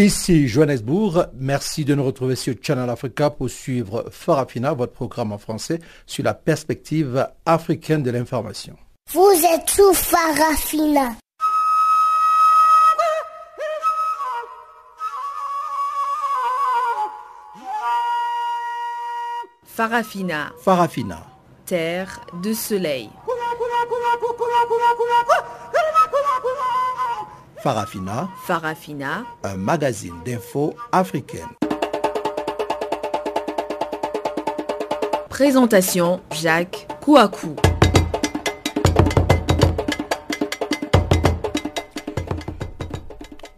Ici Johannesburg, merci de nous retrouver sur Channel Africa pour suivre Farafina, votre programme en français sur la perspective africaine de l'information. Vous êtes sous Farafina. Farafina. Farafina. Terre de soleil. Farafina. Farafina. Un magazine d'infos africaine. Présentation Jacques Kouakou.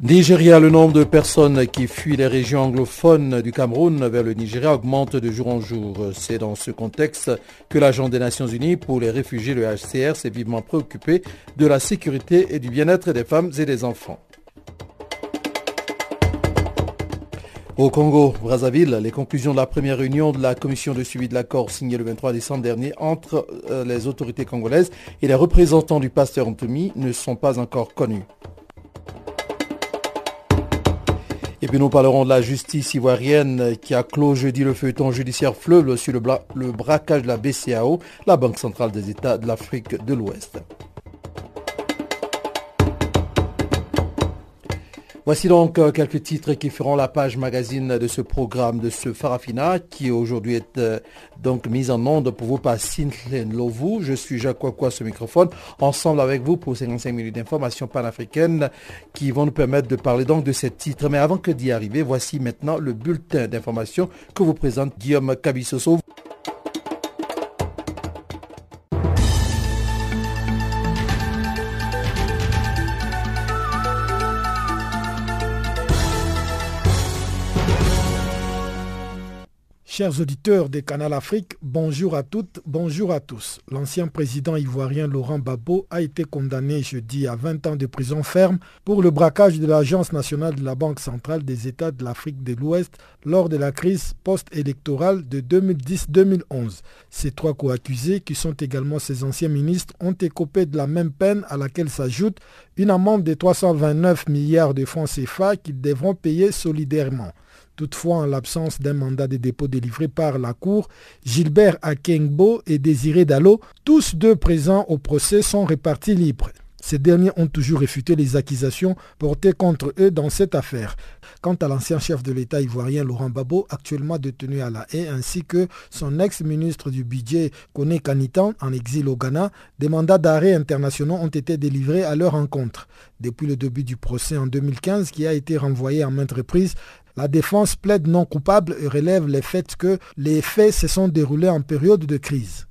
Nigeria, le nombre de personnes qui fuient les régions anglophones du Cameroun vers le Nigeria augmente de jour en jour. C'est dans ce contexte que l'agent des Nations Unies pour les réfugiés, le HCR, s'est vivement préoccupé de la sécurité et du bien-être des femmes et des enfants. Au Congo, Brazzaville, les conclusions de la première réunion de la commission de suivi de l'accord signé le 23 décembre dernier entre euh, les autorités congolaises et les représentants du pasteur Antoumi ne sont pas encore connus. Et puis nous parlerons de la justice ivoirienne qui a clos jeudi le feuilleton judiciaire fleuve sur le, le braquage de la BCAO, la Banque centrale des États de l'Afrique de l'Ouest. Voici donc euh, quelques titres qui feront la page magazine de ce programme, de ce Farafina, qui aujourd'hui est euh, donc mise en onde pour vous par Cynthia Lovu. Je suis Jacques Kwakwa, ce microphone, ensemble avec vous pour 55 minutes d'informations panafricaines qui vont nous permettre de parler donc de ces titres. Mais avant que d'y arriver, voici maintenant le bulletin d'information que vous présente Guillaume Cabissoso. Chers auditeurs de Canal Afrique, bonjour à toutes, bonjour à tous. L'ancien président ivoirien Laurent Gbagbo a été condamné jeudi à 20 ans de prison ferme pour le braquage de l'Agence nationale de la Banque centrale des États de l'Afrique de l'Ouest lors de la crise post-électorale de 2010-2011. Ces trois co-accusés, qui sont également ses anciens ministres, ont écopé de la même peine à laquelle s'ajoute une amende de 329 milliards de francs CFA qu'ils devront payer solidairement. Toutefois, en l'absence d'un mandat de dépôt délivré par la Cour, Gilbert Akengbo et Désiré Dallot, tous deux présents au procès, sont répartis libres. Ces derniers ont toujours réfuté les accusations portées contre eux dans cette affaire. Quant à l'ancien chef de l'État ivoirien Laurent Babo, actuellement détenu à la haie, ainsi que son ex-ministre du budget Kone Kanitan, en exil au Ghana, des mandats d'arrêt internationaux ont été délivrés à leur encontre. Depuis le début du procès en 2015, qui a été renvoyé en maintes reprises, la défense plaide non coupable et relève le fait que les faits se sont déroulés en période de crise.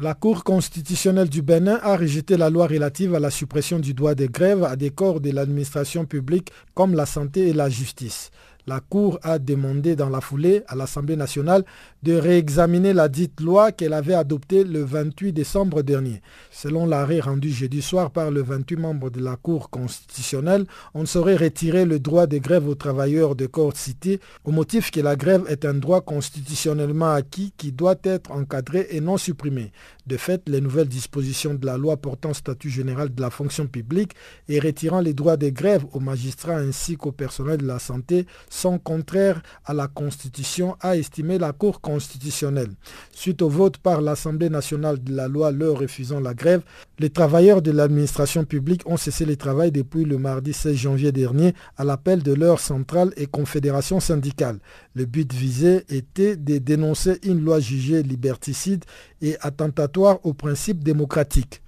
La Cour constitutionnelle du Bénin a rejeté la loi relative à la suppression du droit de grève à des corps de l'administration publique comme la santé et la justice. La Cour a demandé dans la foulée à l'Assemblée nationale de réexaminer la dite loi qu'elle avait adoptée le 28 décembre dernier. Selon l'arrêt rendu jeudi soir par le 28 membres de la Cour constitutionnelle, on ne saurait retirer le droit de grève aux travailleurs de corps cités au motif que la grève est un droit constitutionnellement acquis qui doit être encadré et non supprimé. De fait, les nouvelles dispositions de la loi portant statut général de la fonction publique et retirant les droits de grève aux magistrats ainsi qu'au personnel de la santé sont contraires à la Constitution, a estimé la Cour constitutionnelle. Suite au vote par l'Assemblée nationale de la loi leur refusant la grève, les travailleurs de l'administration publique ont cessé le travail depuis le mardi 16 janvier dernier à l'appel de leur centrale et confédération syndicale. Le but visé était de dénoncer une loi jugée liberticide et attentatoire aux principes démocratiques.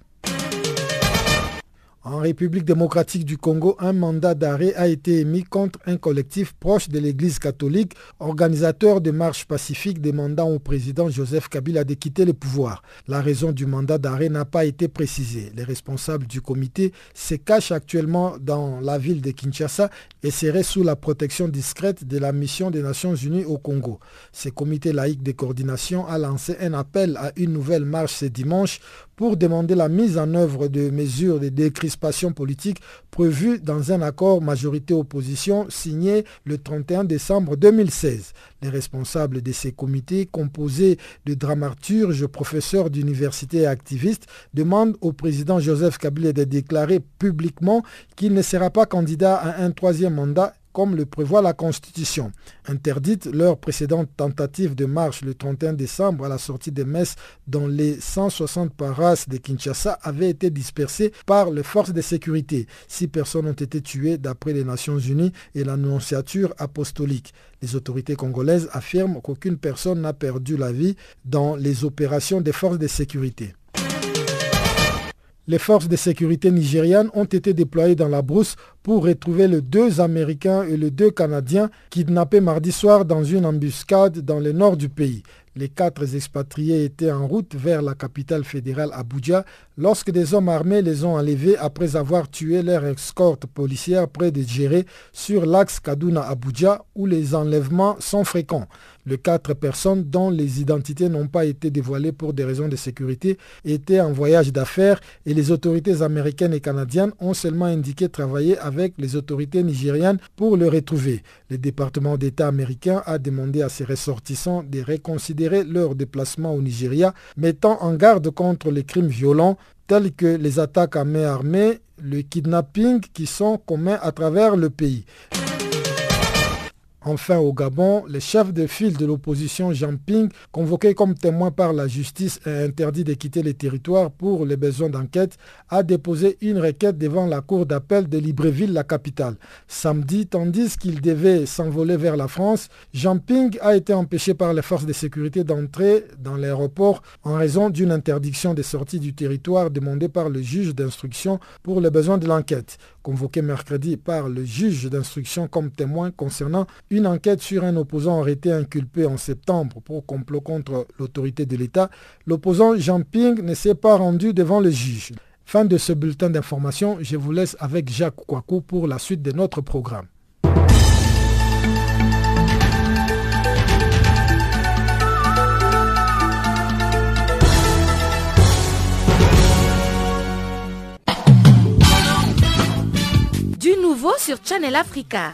En République démocratique du Congo, un mandat d'arrêt a été émis contre un collectif proche de l'Église catholique, organisateur de marches pacifiques demandant au président Joseph Kabila de quitter le pouvoir. La raison du mandat d'arrêt n'a pas été précisée. Les responsables du comité se cachent actuellement dans la ville de Kinshasa et seraient sous la protection discrète de la mission des Nations Unies au Congo. Ce comité laïque de coordination a lancé un appel à une nouvelle marche ce dimanche pour demander la mise en œuvre de mesures de décrispation politique prévue dans un accord majorité-opposition signé le 31 décembre 2016. Les responsables de ces comités, composés de dramaturges, professeurs d'université et activistes, demandent au président Joseph Kabila de déclarer publiquement qu'il ne sera pas candidat à un troisième mandat comme le prévoit la Constitution. Interdite leur précédente tentative de marche le 31 décembre à la sortie des messes dont les 160 paras de Kinshasa avaient été dispersés par les forces de sécurité. Six personnes ont été tuées d'après les Nations Unies et l'annonciature apostolique. Les autorités congolaises affirment qu'aucune personne n'a perdu la vie dans les opérations des forces de sécurité. Les forces de sécurité nigérianes ont été déployées dans la brousse pour retrouver les deux Américains et les deux Canadiens kidnappés mardi soir dans une embuscade dans le nord du pays. Les quatre expatriés étaient en route vers la capitale fédérale Abuja lorsque des hommes armés les ont enlevés après avoir tué leur escorte policière près de Djéré sur l'axe Kaduna-Abuja où les enlèvements sont fréquents. Les quatre personnes dont les identités n'ont pas été dévoilées pour des raisons de sécurité étaient en voyage d'affaires et les autorités américaines et canadiennes ont seulement indiqué travailler avec les autorités nigériennes pour le retrouver. Le département d'État américain a demandé à ses ressortissants de reconsidérer leur déplacement au Nigeria, mettant en garde contre les crimes violents tels que les attaques à main armée, le kidnapping qui sont communs à travers le pays. Enfin, au Gabon, le chef de file de l'opposition Jean Ping, convoqué comme témoin par la justice et interdit de quitter le territoire pour les besoins d'enquête, a déposé une requête devant la cour d'appel de Libreville, la capitale. Samedi, tandis qu'il devait s'envoler vers la France, Jean Ping a été empêché par les forces de sécurité d'entrer dans l'aéroport en raison d'une interdiction de sortie du territoire demandée par le juge d'instruction pour les besoins de l'enquête convoqué mercredi par le juge d'instruction comme témoin concernant une enquête sur un opposant arrêté inculpé en septembre pour complot contre l'autorité de l'État, l'opposant Jean Ping ne s'est pas rendu devant le juge. Fin de ce bulletin d'information, je vous laisse avec Jacques Kouakou pour la suite de notre programme. sur Channel Africa.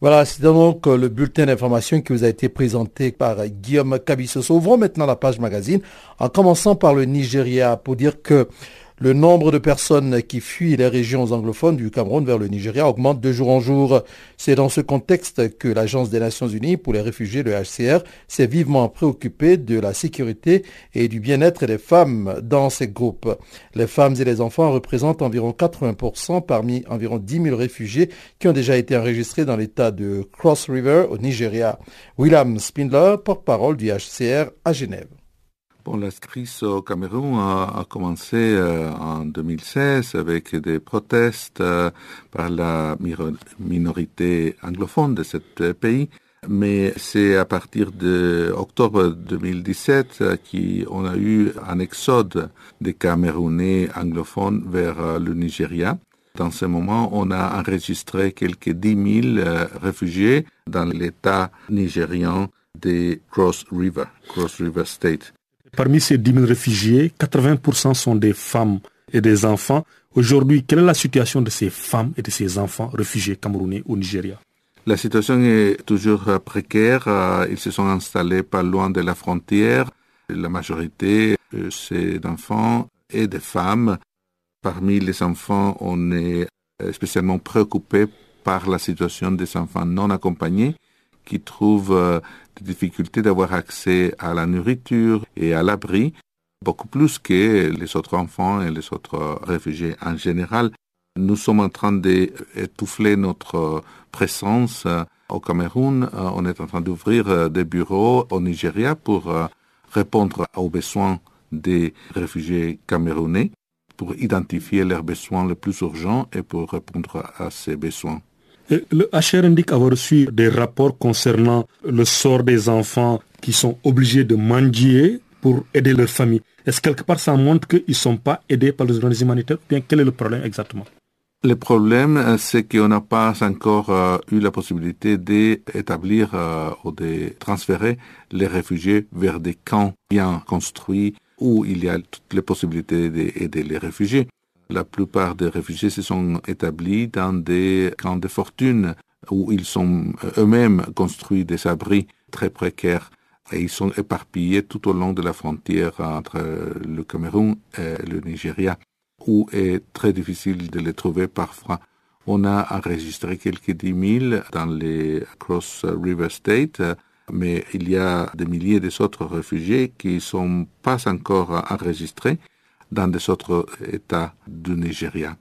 Voilà, c'est donc euh, le bulletin d'information qui vous a été présenté par Guillaume Cabissoso. Ouvrons maintenant la page magazine en commençant par le Nigeria pour dire que le nombre de personnes qui fuient les régions anglophones du Cameroun vers le Nigeria augmente de jour en jour. C'est dans ce contexte que l'Agence des Nations Unies pour les réfugiés, le HCR, s'est vivement préoccupée de la sécurité et du bien-être des femmes dans ces groupes. Les femmes et les enfants représentent environ 80% parmi environ 10 000 réfugiés qui ont déjà été enregistrés dans l'état de Cross River au Nigeria. William Spindler, porte-parole du HCR à Genève. La crise au Cameroun a, commencé euh, en 2016 avec des protestes euh, par la minorité anglophone de ce pays. Mais c'est à partir de octobre 2017 euh, qu'on a eu un exode des Camerounais anglophones vers le Nigeria. Dans ce moment, on a enregistré quelques 10 000 réfugiés dans l'État nigérian des Cross River, Cross River State. Parmi ces 10 000 réfugiés, 80% sont des femmes et des enfants. Aujourd'hui, quelle est la situation de ces femmes et de ces enfants réfugiés camerounais au Nigeria? La situation est toujours précaire. Ils se sont installés pas loin de la frontière. La majorité, euh, c'est d'enfants et de femmes. Parmi les enfants, on est spécialement préoccupé par la situation des enfants non accompagnés qui trouvent des difficultés d'avoir accès à la nourriture et à l'abri, beaucoup plus que les autres enfants et les autres réfugiés en général. Nous sommes en train d'étouffer notre présence au Cameroun. On est en train d'ouvrir des bureaux au Nigeria pour répondre aux besoins des réfugiés camerounais, pour identifier leurs besoins les plus urgents et pour répondre à ces besoins. Le HR indique avoir reçu des rapports concernant le sort des enfants qui sont obligés de mendier pour aider leur famille. Est-ce quelque part ça montre qu'ils ne sont pas aidés par les organismes humanitaires bien quel est le problème exactement? Le problème, euh, c'est qu'on n'a pas encore euh, eu la possibilité d'établir euh, ou de transférer les réfugiés vers des camps bien construits où il y a toutes les possibilités d'aider les réfugiés. La plupart des réfugiés se sont établis dans des camps de fortune où ils sont eux-mêmes construits des abris très précaires et ils sont éparpillés tout au long de la frontière entre le Cameroun et le Nigeria où est très difficile de les trouver parfois. On a enregistré quelques dix mille dans les Cross River State, mais il y a des milliers d'autres réfugiés qui ne sont pas encore enregistrés dans des autres États du Nigeria.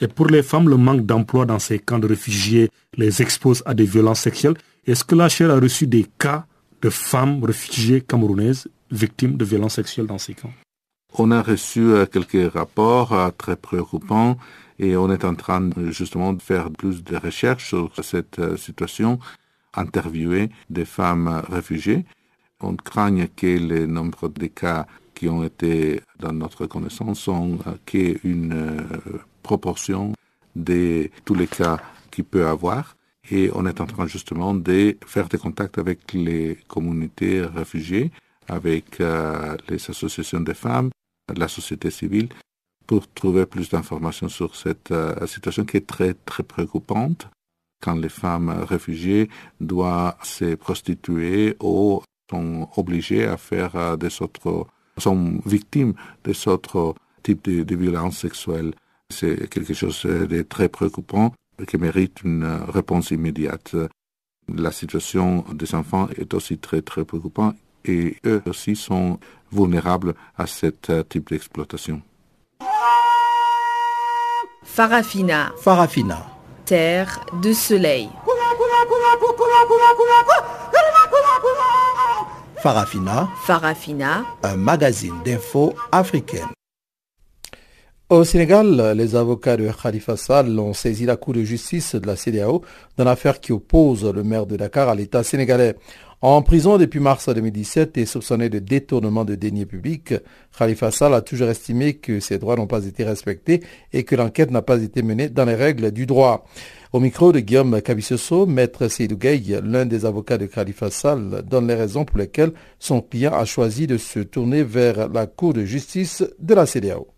Et pour les femmes, le manque d'emploi dans ces camps de réfugiés les expose à des violences sexuelles. Est-ce que la chaire a reçu des cas de femmes réfugiées camerounaises victimes de violences sexuelles dans ces camps? On a reçu euh, quelques rapports euh, très préoccupants et on est en train justement de faire plus de recherches sur cette euh, situation, interviewer des femmes réfugiées. On craint que le nombre de cas qui ont été dans notre connaissance sont qu'une proportion de tous les cas qu'il peut avoir. Et on est en train justement de faire des contacts avec les communautés réfugiées, avec les associations de femmes, la société civile pour trouver plus d'informations sur cette euh, situation qui est très, très préoccupante quand les femmes réfugiées doivent se prostituer ou sont obligées à faire euh, des autres, sont victimes des autres types de, de violences sexuelles. C'est quelque chose de très préoccupant qui mérite une réponse immédiate. La situation des enfants est aussi très, très préoccupante et eux aussi sont vulnérables à ce euh, type d'exploitation. Farafina. Farafina. Terre de soleil. Farafina. Farafina. Un magazine d'infos africaine. Au Sénégal, les avocats de Khalifa Sall ont saisi la Cour de justice de la CDAO dans l'affaire qui oppose le maire de Dakar à l'État sénégalais. En prison depuis mars 2017 et soupçonné de détournement de deniers publics, Khalifa Sall a toujours estimé que ses droits n'ont pas été respectés et que l'enquête n'a pas été menée dans les règles du droit. Au micro de Guillaume Kabissoso, maître Seydou l'un des avocats de Khalifa Sall, donne les raisons pour lesquelles son client a choisi de se tourner vers la Cour de justice de la CDAO.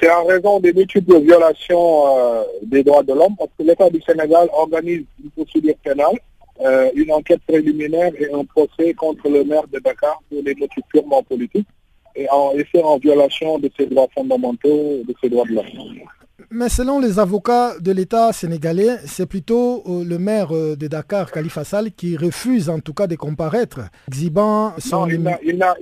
C'est en raison des multiples violations euh, des droits de l'homme parce que l'État du Sénégal organise une procédure pénale euh, une enquête préliminaire et un procès contre le maire de Dakar pour des motifs purement politiques et, en, et en violation de ses droits fondamentaux, de ses droits de l'homme. Mais selon les avocats de l'État sénégalais, c'est plutôt euh, le maire euh, de Dakar, Khalifa Sall, qui refuse en tout cas de comparaître, exhibant son... Non, il n'a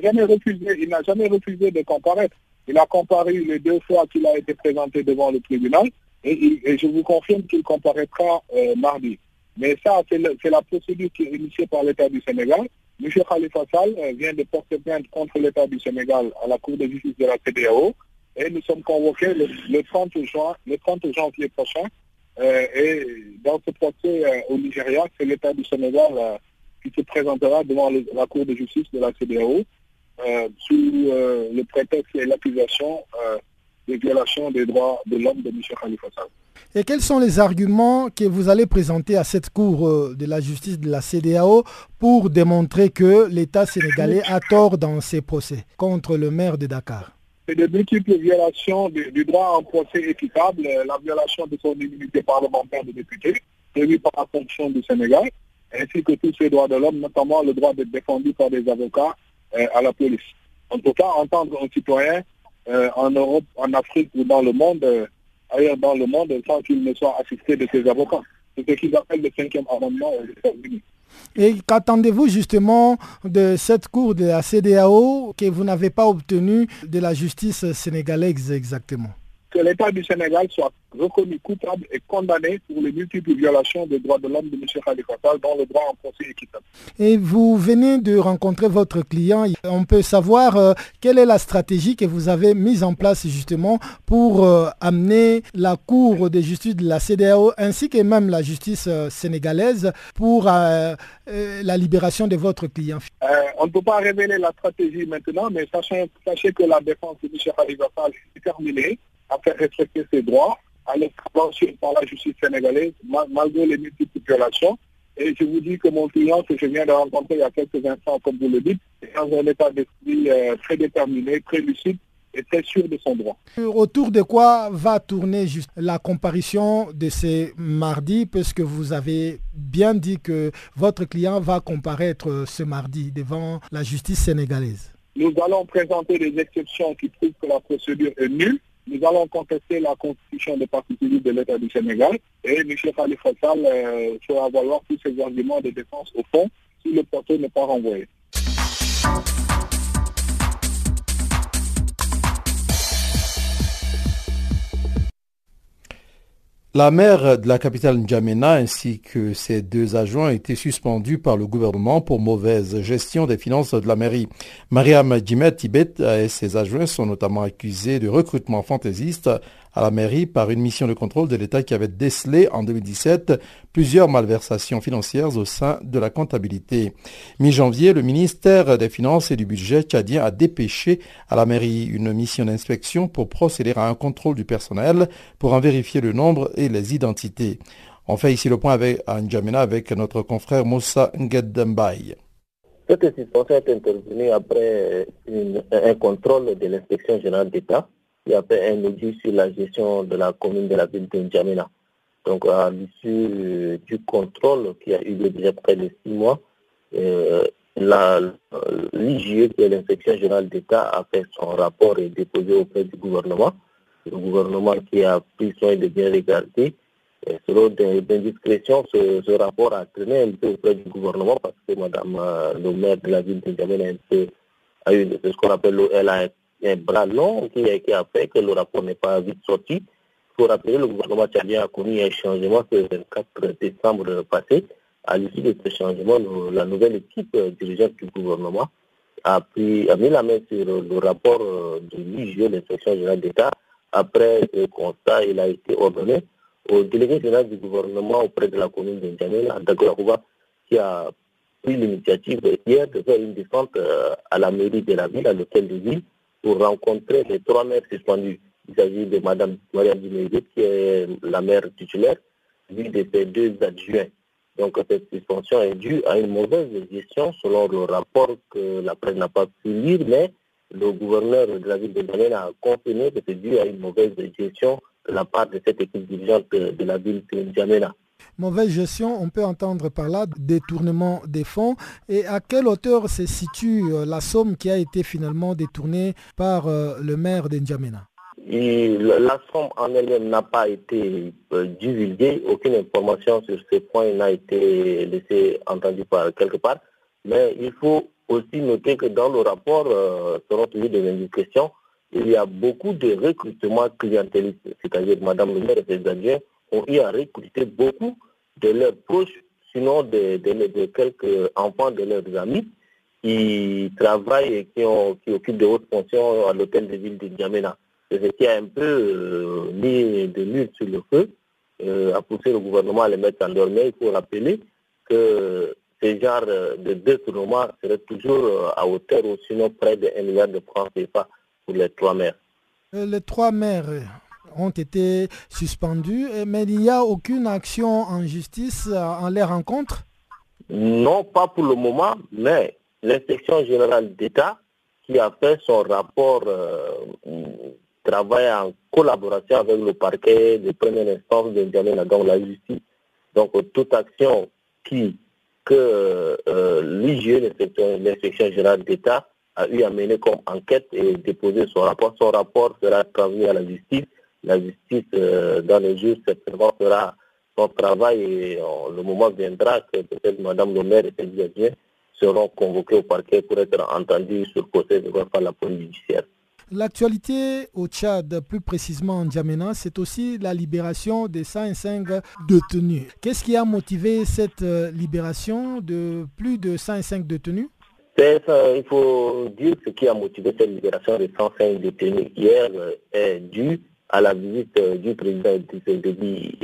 jamais, refusé, il n'a jamais refusé de comparaître. Il a comparé les deux fois qu'il a été présenté devant le tribunal et, je vous confirme qu'il comparaîtra mardi. Mais ça, c'est la procédure qui est initiée par l'État du Sénégal. M. Khalifa Sall euh, vient de porter plainte contre l'État du Sénégal à la Cour de justice de la CDAO et nous sommes convoqués le, 30, juin, le 30 janvier prochain. Euh, et dans ce procès euh, au Nigeria, c'est l'État du Sénégal qui se présentera devant la Cour de justice de la CDAO sous le prétexte et l'accusation des violations des droits de l'homme de M. Khalifa Sall. Et quels sont les arguments que vous allez présenter à cette Cour euh, de la justice de la CDAO pour démontrer que l'État sénégalais a tort dans ses procès contre le maire de Dakar? C'est de multiples violations du, droit à un procès équitable, euh, la violation de son immunité parlementaire de député, prévue par la fonction du Sénégal, ainsi que tous ces droits de l'homme, notamment le droit d'être défendu par des avocats euh, à la police. En tout cas, entendre un citoyen en Europe, en Afrique ou dans le monde ailleurs dans le monde sans qu'il ne soit assisté de ses avocats. C'est ce qu'ils appellent le cinquième amendement aux États-Unis. Et qu'attendez-vous justement de cette cour de la CDAO que vous n'avez pas obtenue de la justice sénégalaise exactement? Que l'État du Sénégal soit reconnu coupable et condamné pour les multiples violations des droits de l'homme de M. Khalifa Sall dans le droit en procès équitable. Et vous venez de rencontrer votre client. On peut savoir euh, quelle est la stratégie que vous avez mise en place justement pour euh, amener la Cour de justice de la CDAO ainsi que même la justice euh, sénégalaise pour la libération de votre client? on ne peut pas révéler la stratégie maintenant, mais sachez, sachez que la défense de M. Khalifa Sall est terminée à faire respecter ses droits à l'extravention par la justice sénégalaise, malgré les multiples violations. Et je vous dis que mon client, que je viens de rencontrer il y a quelques instants, comme vous le dites, est dans un état d'esprit euh, très déterminé, très lucide et très sûr de son droit. Autour de quoi va tourner juste la comparution de ces mardis, puisque vous avez bien dit que votre client va comparaître ce mardi devant la justice sénégalaise? Nous allons présenter des exceptions qui prouvent que la procédure est nulle nous allons contester la constitution des partis de l'État du Sénégal et M. Khalifa Sall euh, fera valoir tous ses arguments de défense au fond si le porteur n'est pas renvoyé. La maire de la capitale N'Djamena ainsi que ses deux adjoints ont été suspendus par le gouvernement pour mauvaise gestion des finances de la mairie. Mariam Djimet Tibet et ses adjoints sont notamment accusés de recrutement fantaisiste à la mairie par une mission de contrôle de l'État qui avait décelé en 2017 plusieurs malversations financières au sein de la comptabilité. Mi-janvier, le ministère des Finances et du Budget tchadien a dépêché à la mairie une mission d'inspection pour procéder à un contrôle du personnel pour en vérifier le nombre et les identités. On fait ici le point avec N'Djamena avec notre confrère Moussa Ngedembaye. Cette suspension est intervenue après un contrôle de l'inspection générale d'État qui a fait un audit sur la gestion de la commune de la ville de N'Djamena. Donc, à l'issue du contrôle qui a eu lieu déjà près de six mois, euh, l'IGE, qui est l'inspection générale d'État, a fait son rapport et déposé auprès du gouvernement. Le gouvernement qui a pris soin de bien regarder. Et selon des, indiscrétions, ce, rapport a traîné un peu auprès du gouvernement parce que Madame euh, le maire de la ville de N'Djamena a, eu ce qu'on appelle l'OLA un bras long qui, a fait que le rapport n'est pas vite sorti. Il faut rappeler, le gouvernement tchadien a connu un changement le 24 décembre passé. À l'issue de ce changement, la nouvelle équipe dirigeante du gouvernement a, a mis la main sur le rapport euh, de l'IGE, l'inspection générale d'État. Après ce constat, il a été ordonné au délégué général du gouvernement auprès de la commune de N'Djamena, qui a pris l'initiative hier de faire une descente euh, à la mairie de la ville, à l'hôtel de ville, pour rencontrer les trois maires suspendus. Il s'agit de Mme Maria Dimézé, qui est la maire titulaire, lui de ses deux adjoints. Donc cette suspension est due à une mauvaise gestion selon le rapport que la presse n'a pas pu lire, mais le gouverneur de la ville de Benin a confirmé que c'est dû à une mauvaise gestion de la part de cette équipe dirigeante de la ville de N'Djamena. Mauvaise gestion, on peut entendre par là détournement des fonds. Et à quelle hauteur se situe euh, la somme qui a été finalement détournée par euh, le maire d'Injamena la somme en elle-même n'a pas été euh, divulguée, aucune information sur ce point n'a été laissée entendue par quelque part. Mais il faut aussi noter que dans le rapport, selon toujours des indications, il y a beaucoup de recrutements clientélistes, c'est-à-dire Madame le maire et ses adjoints ont eu à recruter beaucoup de leurs proches, sinon de, quelques enfants de leurs amis qui travaillent et qui, ont, qui occupent de hautes fonctions à l'hôtel de ville de Djamena. C'est ce qui a un peu euh, mis de l'huile sur le feu, euh, a poussé le gouvernement à les mettre en dormir. Il faut rappeler que ce genre de détournement serait toujours euh, à hauteur ou sinon près de 1 milliard de francs CFA pour les trois maires. Les trois maires, ont été suspendus, mais il n'y a aucune action en justice en les rencontres Non, pas pour le moment, mais l'inspection générale d'État qui a fait son rapport euh, travaille en collaboration avec le parquet de première instance de donc la justice. Donc toute action qui que euh, l'IGE, l'inspection générale d'État, a eu à mener comme enquête et déposer son rapport. Son rapport sera transmis à la justice la justice euh, dans les jours certainement sera son travail et le moment viendra que peut-être Mme le maire et ses seront convoqués au parquet pour être entendus sur le procès par la police judiciaire. L'actualité au Tchad, plus précisément en Djamena, c'est aussi la libération des 105 détenus. Qu'est-ce qui a motivé cette euh, libération de plus de 105 détenus? Il faut dire ce qui a motivé cette libération des 105 détenus hier euh, est dû à la visite euh, du président Tshisekedi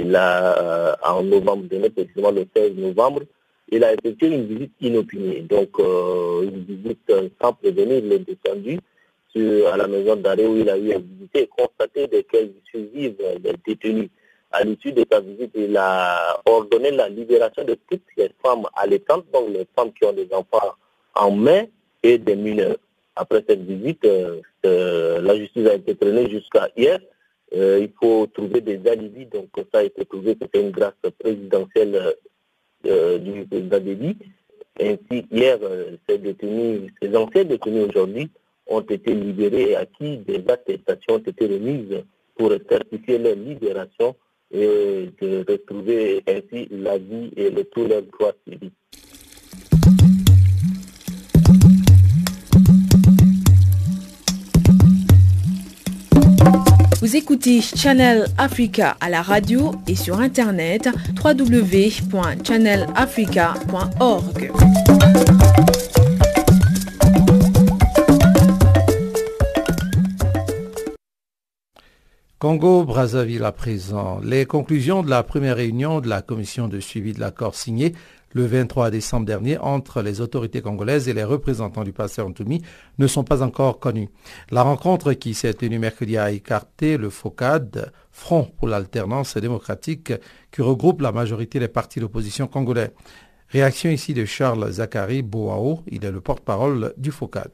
en novembre dernier, précisément le 16 novembre. Il a effectué une visite inopinée, donc une visite sans prévenir les détendus à la maison d'arrêt où il a eu à visiter et constater desquels survivent les détenus. À l'issue de sa visite, il a ordonné la libération de toutes les femmes allaitantes, donc les femmes qui ont des enfants en main et des mineurs. Après cette visite, euh, euh, la justice a été traînée jusqu'à hier. Euh, il faut trouver des alibis, donc ça a été trouvé que une grâce présidentielle du président Déby. Ainsi, hier, ces détenus, ces anciens détenus aujourd'hui ont été libérés et à qui des attestations ont été remises pour certifier leur libération et de retrouver ainsi la vie et le, tous leurs droits civiques. Vous écoutez Channel Africa à la radio et sur internet www.channelafrica.org. Congo-Brazzaville à présent. Les conclusions de la première réunion de la commission de suivi de l'accord signé le 23 décembre dernier entre les autorités congolaises et les représentants du pasteur Ntoumi ne sont pas encore connues. La rencontre qui s'est tenue mercredi a écarté le FOCAD, Front pour l'alternance démocratique, qui regroupe la majorité des partis d'opposition congolais. Réaction ici de Charles Zachary Boao, il est le porte-parole du FOCAD.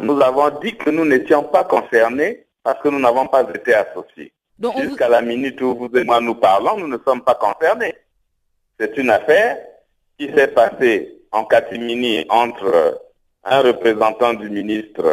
Nous avons dit que nous n'étions pas concernés parce que nous n'avons pas été associés. Jusqu'à la minute où vous et moi nous parlons, nous ne sommes pas concernés. C'est une affaire qui s'est passée en catimini entre un représentant du ministre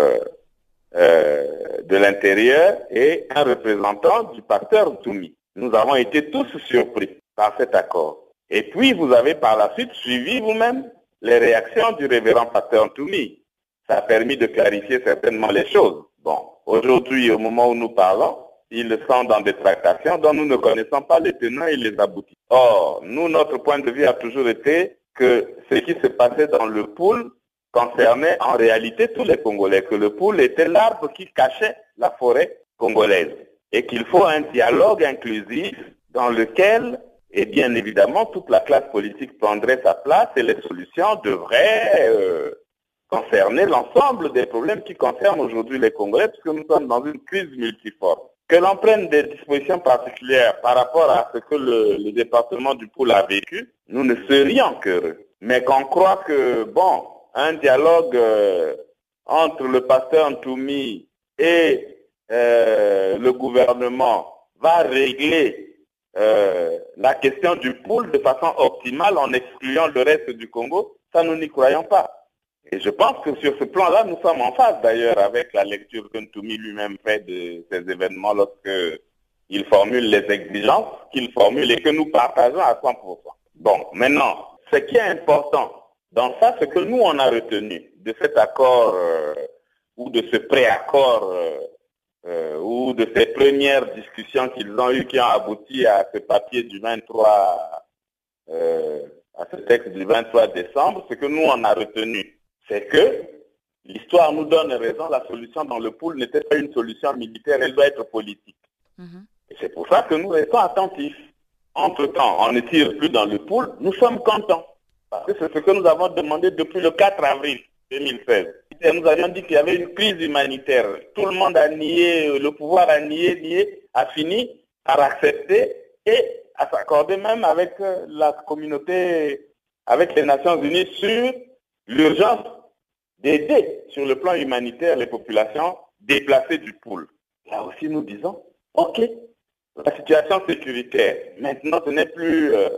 euh, de l'Intérieur et un représentant du pasteur Toumi. Nous avons été tous surpris par cet accord. Et puis, vous avez par la suite suivi vous-même les réactions du révérend pasteur Toumi. Ça a permis de clarifier certainement les choses. Bon, Aujourd'hui, au moment où nous parlons, ils sont dans des tractations dont nous ne connaissons pas les tenants et les aboutis. Or, nous, notre point de vue a toujours été que ce qui se passait dans le pool concernait en réalité tous les Congolais, que le pool était l'arbre qui cachait la forêt congolaise et qu'il faut un dialogue inclusif dans lequel, et bien évidemment, toute la classe politique prendrait sa place et les solutions devraient euh, concerner l'ensemble des problèmes qui concernent aujourd'hui les Congolais, puisque nous sommes dans une crise multiforme. Que l'on prenne des dispositions particulières par rapport à ce que le, département du Poule a vécu, nous ne serions qu'heureux. Mais qu'on croit que, bon, un dialogue euh, entre le pasteur Ntoumi et euh, le gouvernement va régler euh, la question du pool de façon optimale en excluant le reste du Congo, ça nous n'y croyons pas. Et je pense que sur ce plan-là, nous sommes en phase d'ailleurs avec la lecture que Ntoumi lui-même fait de ces événements lorsque il formule les exigences qu'il formule et que nous partageons à 100%. Bon, maintenant, ce qui est important dans ça, c'est que nous, on a retenu de cet accord euh, ou de ce préaccord euh, euh, ou de ces premières discussions qu'ils ont eues qui ont abouti à ce papier du 23, à ce texte du 23 décembre, ce que nous, on a retenu c'est que l'histoire nous donne raison, la solution dans le pool n'était pas une solution militaire, elle doit être politique. Mhm. Et c'est pour ça que nous restons attentifs. Entre-temps, on ne tire plus dans le pool, nous sommes contents. Parce que c'est ce que nous avons demandé depuis le 4 avril 2016. Et nous avions dit qu'il y avait une crise humanitaire. Tout le monde a nié, le pouvoir a nié, nié, a fini par accepter et à s'accorder même avec euh, la communauté, avec les Nations Unies sur l'urgence d'aider sur le plan humanitaire les populations déplacées du pôle. Là aussi, nous disons, OK, la situation sécuritaire, maintenant, ce n'est plus euh,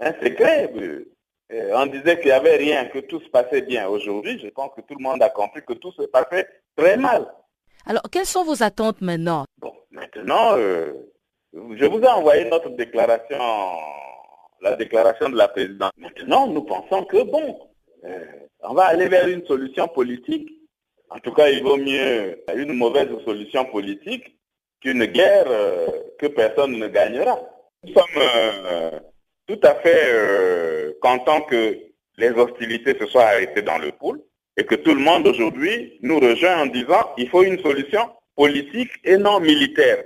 un secret. Euh, on disait qu'il n'y avait rien, que tout se passait bien. Aujourd'hui, je pense que tout le monde a compris que tout se passait très mal. Alors, quelles sont vos attentes maintenant? Bon, maintenant, euh, je vous ai envoyé notre déclaration la déclaration de la présidente. Maintenant, nous pensons que, bon, euh, on va aller vers une solution politique. En tout cas, il vaut mieux une mauvaise solution politique qu'une guerre euh, que personne ne gagnera. Nous sommes euh, tout à fait contents que les hostilités se soient arrêtées dans le pool et que tout le monde aujourd'hui nous rejoint en disant qu'il faut une solution politique et non militaire.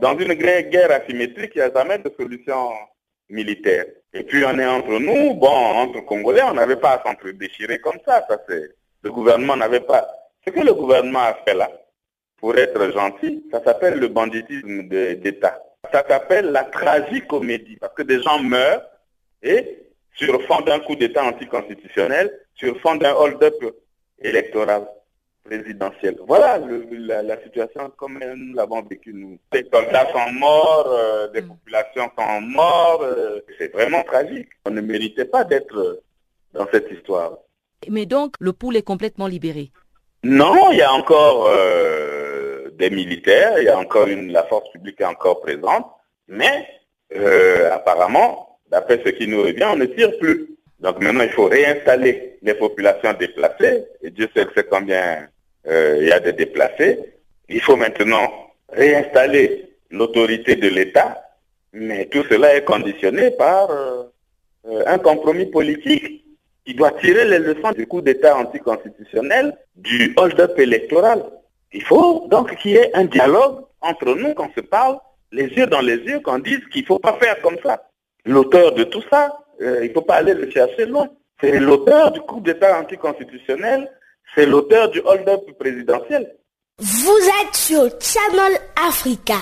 Dans une guerre asymétrique, il n'y a jamais de solution militaire. Et puis on est entre nous, bon, entre Congolais, on n'avait pas à s'entre-déchirer comme ça. ça le gouvernement n'avait pas. Ce que le gouvernement a fait là, pour être gentil, ça s'appelle le banditisme d'État. Ça s'appelle la tragicomédie, parce que des gens meurent et sur fond d'un coup d'État anticonstitutionnel, sur fond d'un hold-up électoral présidentiel. Voilà la, situation comme nous l'avons vécu nous. Des soldats sont morts, euh, des mm. populations sont mortes. Euh, c'est vraiment tragique. On ne méritait pas d'être dans cette histoire. Mais donc, le pool est complètement libéré Non, il y a encore euh, des militaires, il y a encore une, la force publique est encore présente, mais apparemment, d'après ce qui nous revient, on ne tire plus. Donc maintenant, il faut réinstaller les populations déplacées, et Dieu sait que c'est combien il y a des déplacés. Il faut maintenant réinstaller l'autorité de l'État, mais tout cela est conditionné par euh, euh, un compromis politique qui doit tirer les leçons du coup d'État anticonstitutionnel, du hold-up électoral. Il faut donc qu'il y ait un dialogue entre nous, qu'on se parle les yeux dans les yeux, qu'on dise qu'il ne faut pas faire comme ça. L'auteur de tout ça, il ne faut pas aller le chercher loin. C'est l'auteur du coup d'État anticonstitutionnel c'est l'auteur du hold-up présidentiel. Vous êtes sur Channel Africa.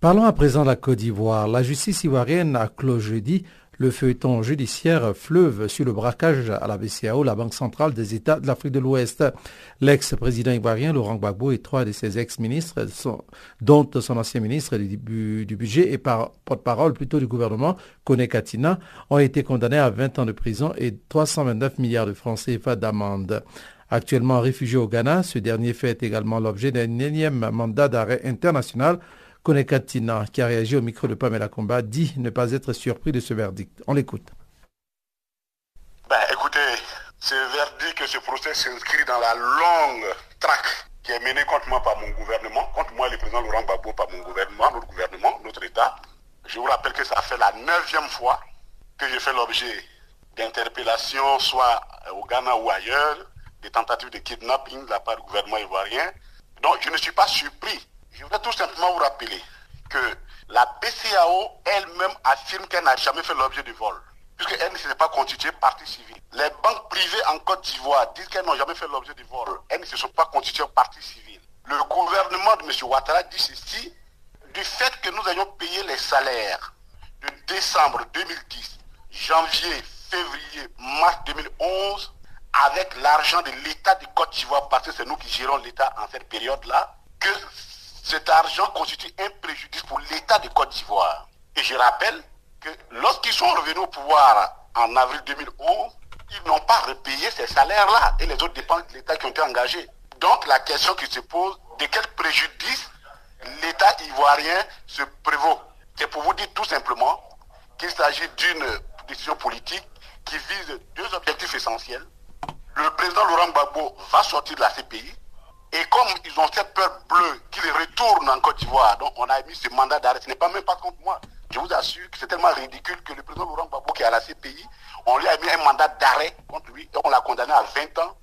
Parlons à présent de la Côte d'Ivoire. La justice ivoirienne a clos jeudi le feuilleton judiciaire fleuve sur le braquage à la BCAO, la Banque centrale des États de l'Afrique de l'Ouest. L'ex-président ivoirien Laurent Gbagbo et trois de ses ex-ministres, dont son ancien ministre du, budget et porte-parole plutôt du gouvernement, Kone Katina, ont été condamnés à 20 ans de prison et 329 milliards de francs CFA d'amende. Actuellement réfugié au Ghana, ce dernier fait également l'objet d'un énième mandat d'arrêt international Konekatina, qui a réagi au micro de Pamela Combat, dit ne pas être surpris de ce verdict. On l'écoute. Ben, écoutez, ce verdict, ce procès s'inscrit dans la longue traque qui est menée contre moi par mon gouvernement, contre moi, le président Laurent Gbagbo, par mon gouvernement, notre gouvernement, notre État. Je vous rappelle que ça fait la neuvième fois que j'ai fait l'objet d'interpellations, soit au Ghana ou ailleurs, des tentatives de kidnapping de la part du gouvernement ivoirien. Donc je ne suis pas surpris je voudrais tout simplement vous rappeler que la BCAO elle-même affirme qu'elle n'a jamais fait l'objet de vol, puisqu'elle ne s'est pas constituée partie civile. Les banques privées en Côte d'Ivoire disent qu'elles n'ont jamais fait l'objet de vol. Elles ne se sont pas constituées partie civile. Le gouvernement de M. Ouattara dit ceci, du fait que nous ayons payé les salaires de décembre 2010, janvier, février, mars 2011, avec l'argent de l'État de Côte d'Ivoire, parce que c'est nous qui gérons l'État en cette période-là, que cet argent constitue un préjudice pour l'État de Côte d'Ivoire. Et je rappelle que lorsqu'ils sont revenus au pouvoir en avril 2011, ils n'ont pas repayé ces salaires-là et les autres dépenses de l'État qui ont été engagées. Donc la question qui se pose, de quel préjudice l'État ivoirien se prévaut? C'est pour vous dire tout simplement qu'il s'agit d'une décision politique qui vise deux objectifs essentiels. Le président Laurent Gbagbo va sortir de la CPI et comme ils ont cette peur bleue qu'ils retournent en Côte d'Ivoire, donc on a mis ce mandat d'arrêt. Ce n'est pas même pas contre moi. Je vous assure que c'est tellement ridicule que le président Laurent Gbagbo qui est à la CPI, on lui a mis un mandat d'arrêt contre lui et on l'a condamné à 20 ans.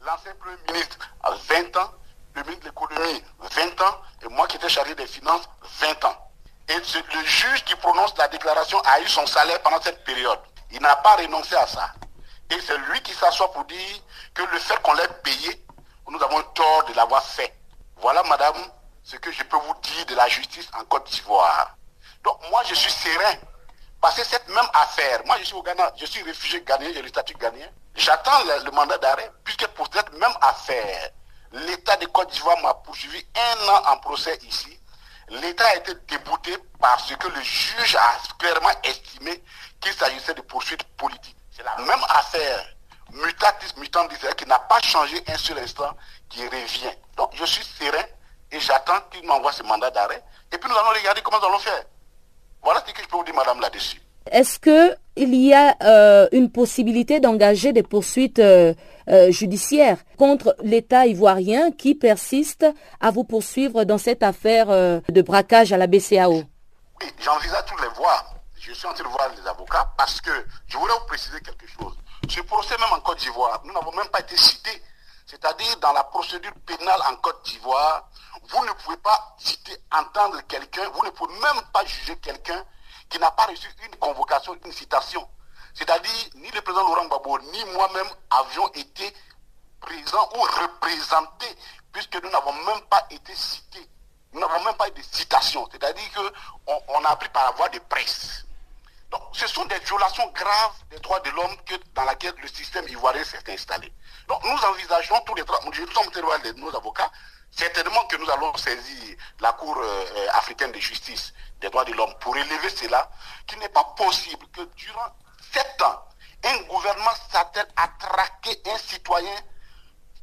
L'ancien Premier ministre à 20 ans, le ministre de l'économie 20 ans et moi qui étais chargé des finances 20 ans. Et le juge qui prononce la déclaration a eu son salaire pendant cette période. Il n'a pas renoncé à ça. Et c'est lui qui s'assoit pour dire que le fait qu'on l'ait payé nous avons tort de l'avoir fait. Voilà, madame, ce que je peux vous dire de la justice en Côte d'Ivoire. Donc, moi, je suis serein. Parce que cette même affaire, moi, je suis au Ghana, je suis réfugié ghanéen, j'ai le statut ghanéen. J'attends le, mandat d'arrêt, puisque pour cette même affaire, l'État de Côte d'Ivoire m'a poursuivi un an en procès ici. L'État a été débouté parce que le juge a clairement estimé qu'il s'agissait de poursuites politiques. C'est la même affaire mutatis mutandis, qui n'a pas changé un seul instant, qui revient. Donc je suis serein et j'attends qu'il m'envoie ce mandat d'arrêt. Et puis nous allons regarder comment nous allons faire. Voilà ce que je peux vous dire, madame, là-dessus. Est-ce qu'il y a euh, une possibilité d'engager des poursuites euh, euh, judiciaires contre l'État ivoirien qui persiste à vous poursuivre dans cette affaire de braquage à la BCAO Oui, j'envisage toutes les voies. Je suis en train de voir les avocats parce que je voudrais vous préciser quelque chose. Ce procès, même en Côte d'Ivoire, nous n'avons même pas été cités. C'est-à-dire, dans la procédure pénale en Côte d'Ivoire, vous ne pouvez pas citer, entendre quelqu'un, vous ne pouvez même pas juger quelqu'un qui n'a pas reçu une convocation, une citation. C'est-à-dire, ni le président Laurent Gbagbo, ni moi-même avions été présents ou représentés, puisque nous n'avons même pas été cités. Nous n'avons même pas eu de citation. C'est-à-dire qu'on on a appris par la voie de presse. Ce sont des violations graves des droits de l'homme dans laquelle le système ivoirien s'est installé. Donc, nous envisageons tous les trois, nous sommes de nos avocats, certainement que nous allons saisir la Cour euh, africaine de justice des droits de l'homme pour élever cela, qu'il n'est pas possible que durant sept ans, un gouvernement s'attelle à traquer un citoyen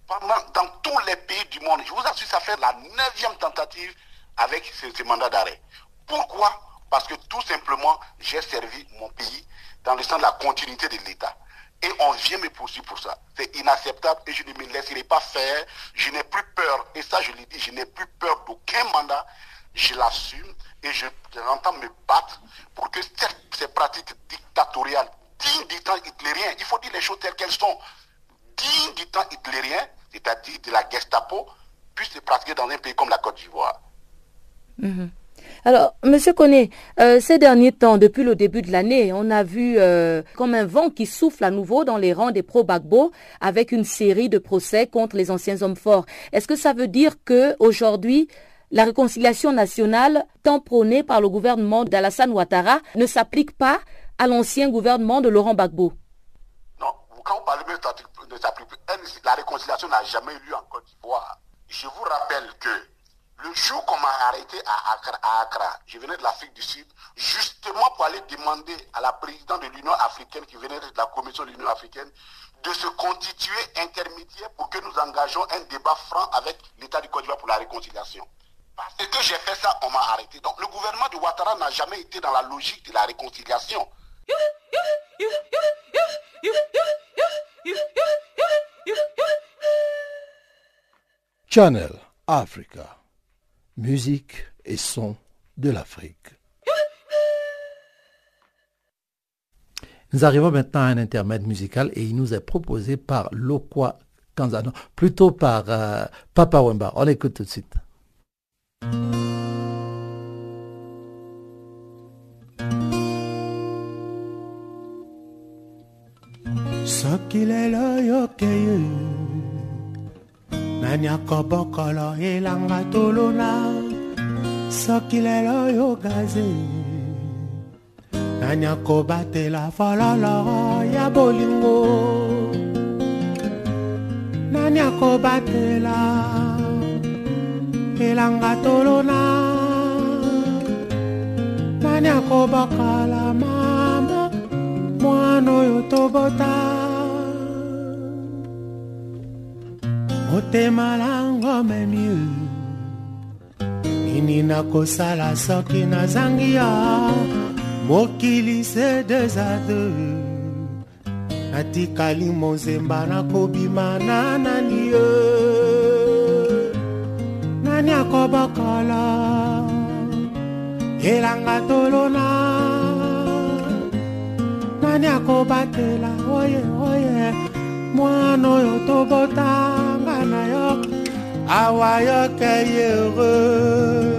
pendant, dans tous les pays du monde. Je vous assure, ça fait la neuvième tentative avec ce, mandat d'arrêt. Pourquoi Parce que tout simplement, j'ai servi mon pays dans le sens de la continuité de l'État. Et on vient me poursuivre pour ça. C'est inacceptable et je ne me laisserai pas faire. Je n'ai plus peur. Et ça, je l'ai dit, je n'ai plus peur d'aucun mandat. Je l'assume et je, entends me battre pour que ces pratiques dictatoriales, dignes du temps hitlérien, il faut dire les choses telles qu'elles sont, dignes du temps hitlérien, c'est-à-dire de la Gestapo, puissent se pratiquer dans un pays comme la Côte d'Ivoire. Mhm. Alors, Monsieur Koné, euh, ces derniers temps, depuis le début de l'année, on a vu euh, comme un vent qui souffle à nouveau dans les rangs des pro-Bagbo avec une série de procès contre les anciens hommes forts. Est-ce que ça veut dire que aujourd'hui, la réconciliation nationale, tant prônée par le gouvernement d'Alassane Ouattara, ne s'applique pas à l'ancien gouvernement de Laurent Gbagbo? Non, quand vous parlez de la réconciliation n'a jamais eu lieu en Côte d'Ivoire. Je vous rappelle que le jour qu'on m'a arrêté à Accra, je venais de l'Afrique du Sud, justement pour aller demander à la présidente de l'Union africaine, qui venait de la Commission de l'Union africaine, de se constituer intermédiaire pour que nous engageons un débat franc avec l'État du Côte d'Ivoire pour la réconciliation. Parce que j'ai fait ça, on m'a arrêté. Donc le gouvernement de Ouattara n'a jamais été dans la logique de la réconciliation. Channel Africa musique et son de l'Afrique. Nous arrivons maintenant à un intermède musical et il nous est proposé par Lokwa Kanzano, plutôt par euh, Papa Wemba. On l'écoute tout de suite. Nani akobokolo elanga tolona soki lelo yo gaze nani akobatela fololo ya bolingo. Nani akobatela elanga tolona nani akobakala mama mwana oyo tobota motema lango memi nini nakosala soki nazangi ya mokili se deux natikali mozemba nakobima na nani ye nani akobokala elanga tolona. Nani akobatela oye oye. Mwana oyo yo Hawaï, accueille heureux.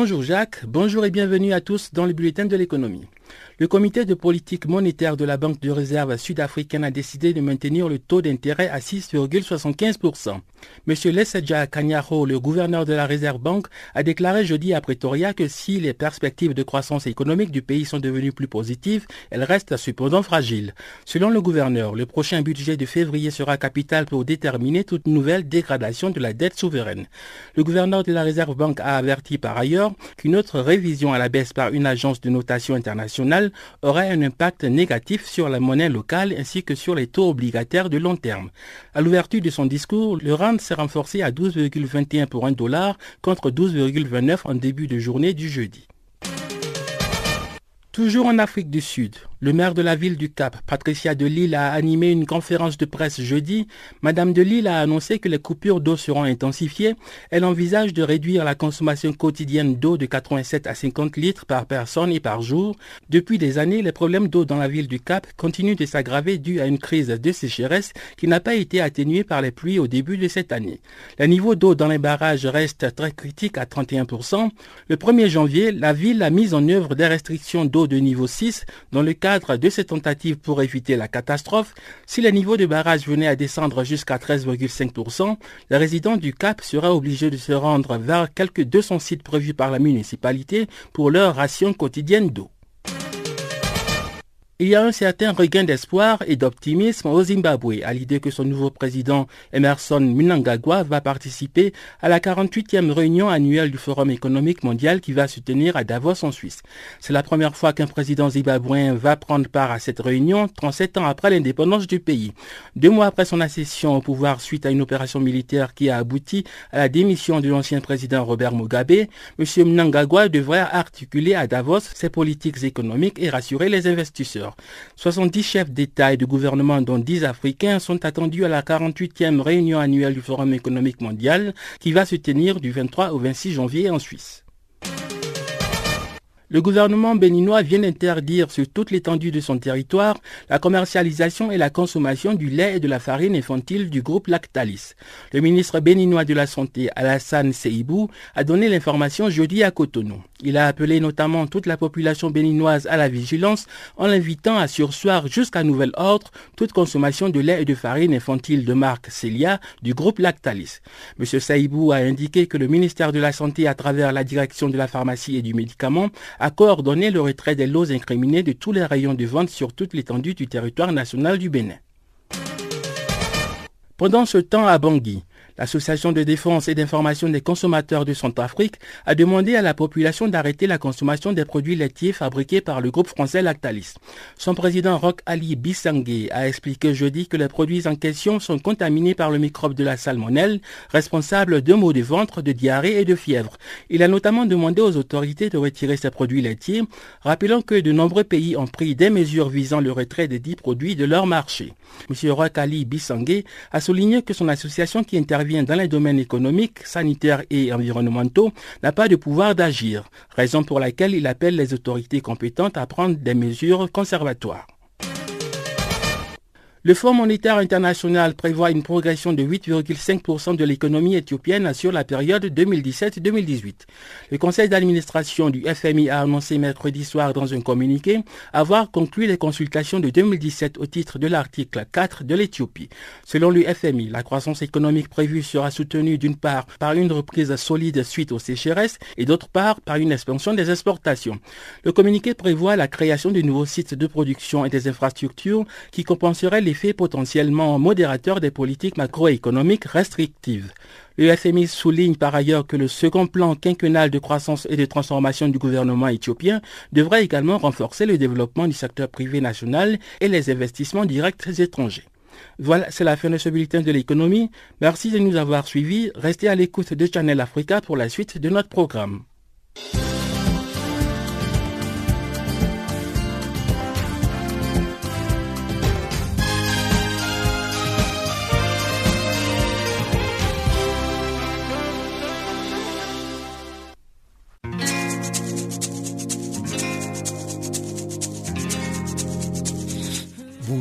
Bonjour Jacques, bonjour et bienvenue à tous dans le bulletin de l'économie. Le comité de politique monétaire de la Banque de réserve sud-africaine a décidé de maintenir le taux d'intérêt à 6,75%. M. Lesedja Kanyaro, le gouverneur de la Réserve Banque, a déclaré jeudi à Pretoria que si les perspectives de croissance économique du pays sont devenues plus positives, elles restent cependant fragiles. Selon le gouverneur, le prochain budget de février sera capital pour déterminer toute nouvelle dégradation de la dette souveraine. Le gouverneur de la Réserve Banque a averti par ailleurs qu'une autre révision à la baisse par une agence de notation internationale aurait un impact négatif sur la monnaie locale ainsi que sur les taux obligataires de long terme. À l'ouverture de son discours, le rand s'est renforcé à 12,21 pour un dollar contre 12,29 en début de journée du jeudi. Toujours en Afrique du Sud, le maire de la ville du Cap, Patricia Delille, a animé une conférence de presse jeudi. Madame Delille a annoncé que les coupures d'eau seront intensifiées. Elle envisage de réduire la consommation quotidienne d'eau de 87 à 50 litres par personne et par jour. Depuis des années, les problèmes d'eau dans la ville du Cap continuent de s'aggraver dû à une crise de sécheresse qui n'a pas été atténuée par les pluies au début de cette année. Le niveau d'eau dans les barrages reste très critique à 31%. Le 1er janvier, la ville a mis en œuvre des restrictions d'eau de niveau 6 dans le cas de ces tentatives pour éviter la catastrophe, si le niveau de barrage venait à descendre jusqu'à 13,5%, les résidents du Cap seraient obligés de se rendre vers quelques 200 sites prévus par la municipalité pour leur ration quotidienne d'eau. Il y a un certain regain d'espoir et d'optimisme au Zimbabwe à l'idée que son nouveau président Emerson Mnangagwa va participer à la 48e réunion annuelle du Forum économique mondial qui va se tenir à Davos en Suisse. C'est la première fois qu'un président zimbabwéen va prendre part à cette réunion 37 ans après l'indépendance du pays. Deux mois après son accession au pouvoir suite à une opération militaire qui a abouti à la démission de l'ancien président Robert Mugabe, M. Mnangagwa devrait articuler à Davos ses politiques économiques et rassurer les investisseurs. 70 chefs d'État et de gouvernement, dont 10 Africains, sont attendus à la 48e réunion annuelle du Forum économique mondial qui va se tenir du 23 au 26 janvier en Suisse. Le gouvernement béninois vient d'interdire sur toute l'étendue de son territoire la commercialisation et la consommation du lait et de la farine infantile du groupe Lactalis. Le ministre béninois de la Santé, Alassane Seibou, a donné l'information jeudi à Cotonou. Il a appelé notamment toute la population béninoise à la vigilance en l'invitant à sursoir jusqu'à nouvel ordre toute consommation de lait et de farine infantile de marque Celia du groupe Lactalis. M. Saïbou a indiqué que le ministère de la Santé, à travers la direction de la pharmacie et du médicament, a coordonné le retrait des lots incriminés de tous les rayons de vente sur toute l'étendue du territoire national du Bénin. Pendant ce temps à Bangui, L'Association de défense et d'information des consommateurs de Centrafrique a demandé à la population d'arrêter la consommation des produits laitiers fabriqués par le groupe français Lactalis. Son président Roch Ali Bissangé a expliqué jeudi que les produits en question sont contaminés par le microbe de la salmonelle, responsable de maux de ventre, de diarrhée et de fièvre. Il a notamment demandé aux autorités de retirer ces produits laitiers, rappelant que de nombreux pays ont pris des mesures visant le retrait des dix produits de leur marché. M. Roch Ali Bissangé a souligné que son association qui intervient dans les domaines économiques, sanitaires et environnementaux n'a pas de pouvoir d'agir, raison pour laquelle il appelle les autorités compétentes à prendre des mesures conservatoires. Le Fonds monétaire international prévoit une progression de 8,5% de l'économie éthiopienne sur la période 2017-2018. Le conseil d'administration du FMI a annoncé mercredi soir dans un communiqué avoir conclu les consultations de 2017 au titre de l'article 4 de l'Éthiopie. Selon le FMI, la croissance économique prévue sera soutenue d'une part par une reprise solide suite aux sécheresses et d'autre part par une expansion des exportations. Le communiqué prévoit la création de nouveaux sites de production et des infrastructures qui compenseraient les potentiellement modérateur des politiques macroéconomiques restrictives. Le FMI souligne par ailleurs que le second plan quinquennal de croissance et de transformation du gouvernement éthiopien devrait également renforcer le développement du secteur privé national et les investissements directs étrangers. Voilà, c'est la fin de ce bulletin de l'économie. Merci de nous avoir suivis. Restez à l'écoute de Channel Africa pour la suite de notre programme.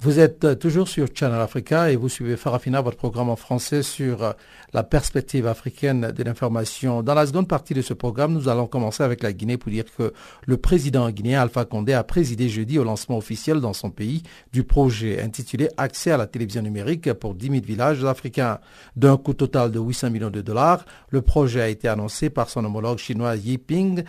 Vous êtes euh, toujours sur Channel Africa et vous suivez Farafina, votre programme en français sur euh, la perspective africaine de l'information. Dans la seconde partie de ce programme, nous allons commencer avec la Guinée pour dire que le président guinéen Alpha Condé a présidé jeudi au lancement officiel dans son pays du projet intitulé Accès à la télévision numérique pour 10 000 villages africains. D'un coût total de 800 millions de dollars, le projet a été annoncé par son homologue chinois Yiping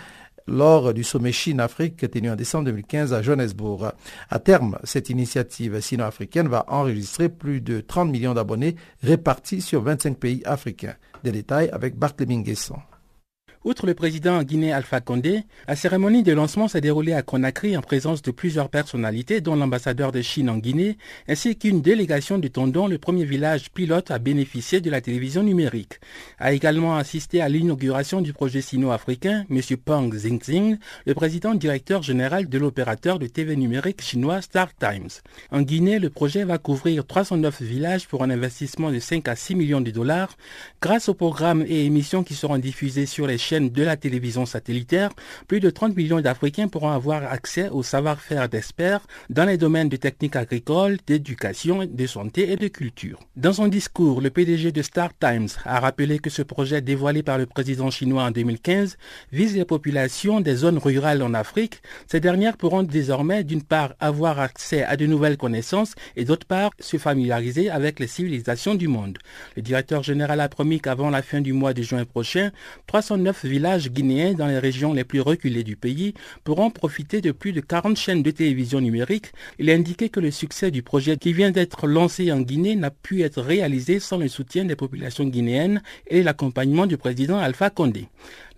lors du sommet Chine-Afrique tenu en décembre 2015 à Johannesburg. À terme, cette initiative sino-africaine va enregistrer plus de 30 millions d'abonnés répartis sur 25 pays africains. Des détails avec Barthélémy Guesson. Outre le président guinéen Alpha Condé, la cérémonie de lancement s'est déroulée à Conakry en présence de plusieurs personnalités, dont l'ambassadeur de Chine en Guinée, ainsi qu'une délégation de Tondon, le premier village pilote à bénéficier de la télévision numérique. A également assisté à l'inauguration du projet sino-africain M. Peng Xingxing, le président directeur général de l'opérateur de TV numérique chinois Star Times. En Guinée, le projet va couvrir 309 villages pour un investissement de 5 à 6 millions de dollars. Grâce aux programmes et émissions qui seront diffusés sur les de la télévision satellitaire, plus de 30 millions d'Africains pourront avoir accès au savoir-faire d'experts dans les domaines de techniques agricoles, d'éducation, de santé et de culture. Dans son discours, le PDG de Star Times a rappelé que ce projet dévoilé par le président chinois en 2015 vise les populations des zones rurales en Afrique. Ces dernières pourront désormais d'une part avoir accès à de nouvelles connaissances et d'autre part se familiariser avec les civilisations du monde. Le directeur général a promis qu'avant la fin du mois de juin prochain, 309 villages guinéens dans les régions les plus reculées du pays pourront profiter de plus de 40 chaînes de télévision numérique. Il a indiqué que le succès du projet qui vient d'être lancé en Guinée n'a pu être réalisé sans le soutien des populations guinéennes et l'accompagnement du président Alpha Condé.